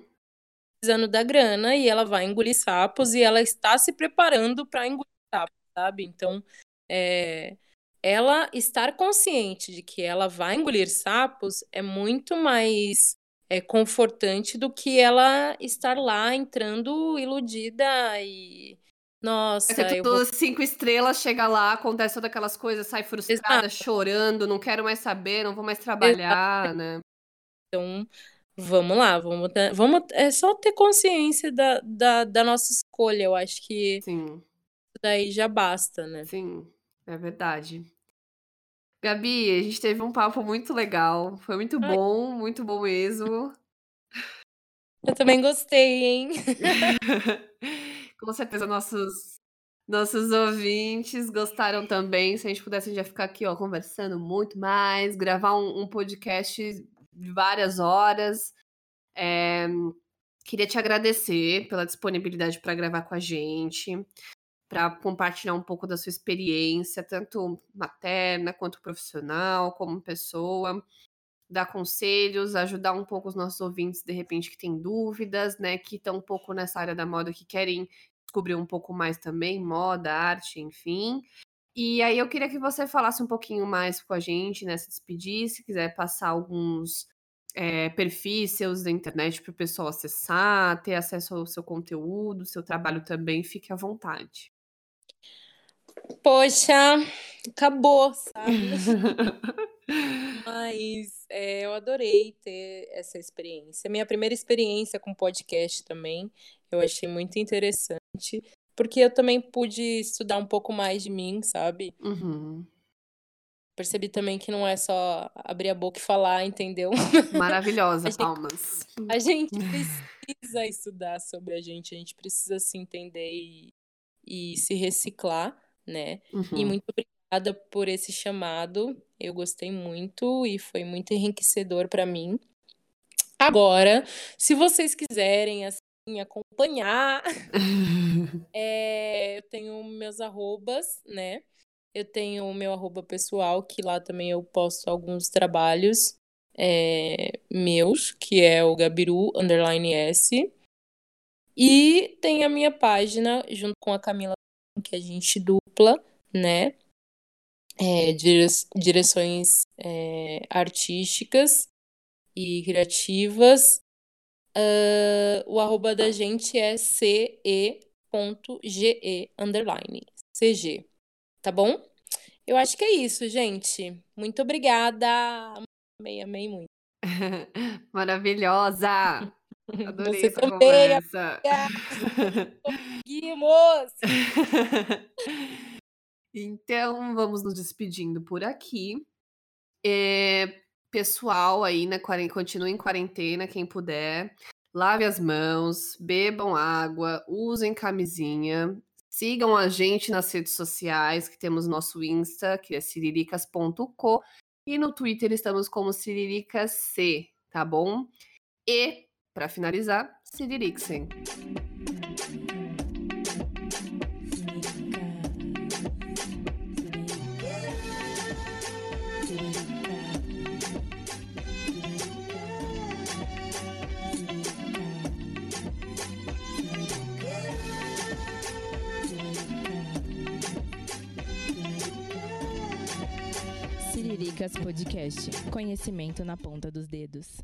precisando da grana e ela vai engolir sapos e ela está se preparando para engolir sapos, sabe? Então, é, ela estar consciente de que ela vai engolir sapos é muito mais é, confortante do que ela estar lá entrando iludida e nossa, é que vou... cinco estrelas, chega lá, acontece todas aquelas coisas, sai frustrada, Exato. chorando, não quero mais saber, não vou mais trabalhar, Exato. né? Então, vamos lá, vamos, ter, vamos é só ter consciência da, da, da nossa escolha. Eu acho que Sim. daí já basta, né? Sim, é verdade. Gabi, a gente teve um papo muito legal. Foi muito Ai. bom, muito bom mesmo. Eu também gostei, hein? Com certeza nossos nossos ouvintes gostaram também. Se a gente pudesse, a gente ia ficar aqui, ó, conversando muito mais, gravar um, um podcast várias horas. É, queria te agradecer pela disponibilidade para gravar com a gente, para compartilhar um pouco da sua experiência, tanto materna quanto profissional, como pessoa, dar conselhos, ajudar um pouco os nossos ouvintes, de repente, que têm dúvidas, né, que estão um pouco nessa área da moda, que querem descobrir um pouco mais também, moda, arte, enfim. E aí eu queria que você falasse um pouquinho mais com a gente, né? Se despedir, se quiser passar alguns é, perfis seus da internet para o pessoal acessar, ter acesso ao seu conteúdo, seu trabalho também, fique à vontade. Poxa, acabou, sabe? Mas é, eu adorei ter essa experiência. Minha primeira experiência com podcast também, eu achei muito interessante, porque eu também pude estudar um pouco mais de mim, sabe? Uhum. Percebi também que não é só abrir a boca e falar, entendeu? Maravilhosa, a palmas. Gente, a gente precisa estudar sobre a gente, a gente precisa se entender e, e se reciclar, né? Uhum. E muito obrigada por esse chamado. Eu gostei muito e foi muito enriquecedor para mim. Agora, se vocês quiserem assim, acompanhar, é, eu tenho meus arrobas, né? Eu tenho o meu arroba pessoal, que lá também eu posto alguns trabalhos é, meus, que é o Gabiru underline S. E tem a minha página, junto com a Camila, que a gente dupla, né? É, dire direções é, artísticas. e criativas. Uh, o arroba da gente é ce.ge underline CG. Tá bom? Eu acho que é isso, gente. Muito obrigada. Amei, amei muito. Maravilhosa! Adorei Você essa também, conversa. Conseguimos! Então, vamos nos despedindo por aqui. É, pessoal aí, na quarentena, continue em quarentena, quem puder. Lave as mãos, bebam água, usem camisinha. Sigam a gente nas redes sociais, que temos nosso Insta, que é siriricas.co. E no Twitter estamos como Siriricas tá bom? E, para finalizar, Siririxen. Siriricas Podcast. Conhecimento na ponta dos dedos.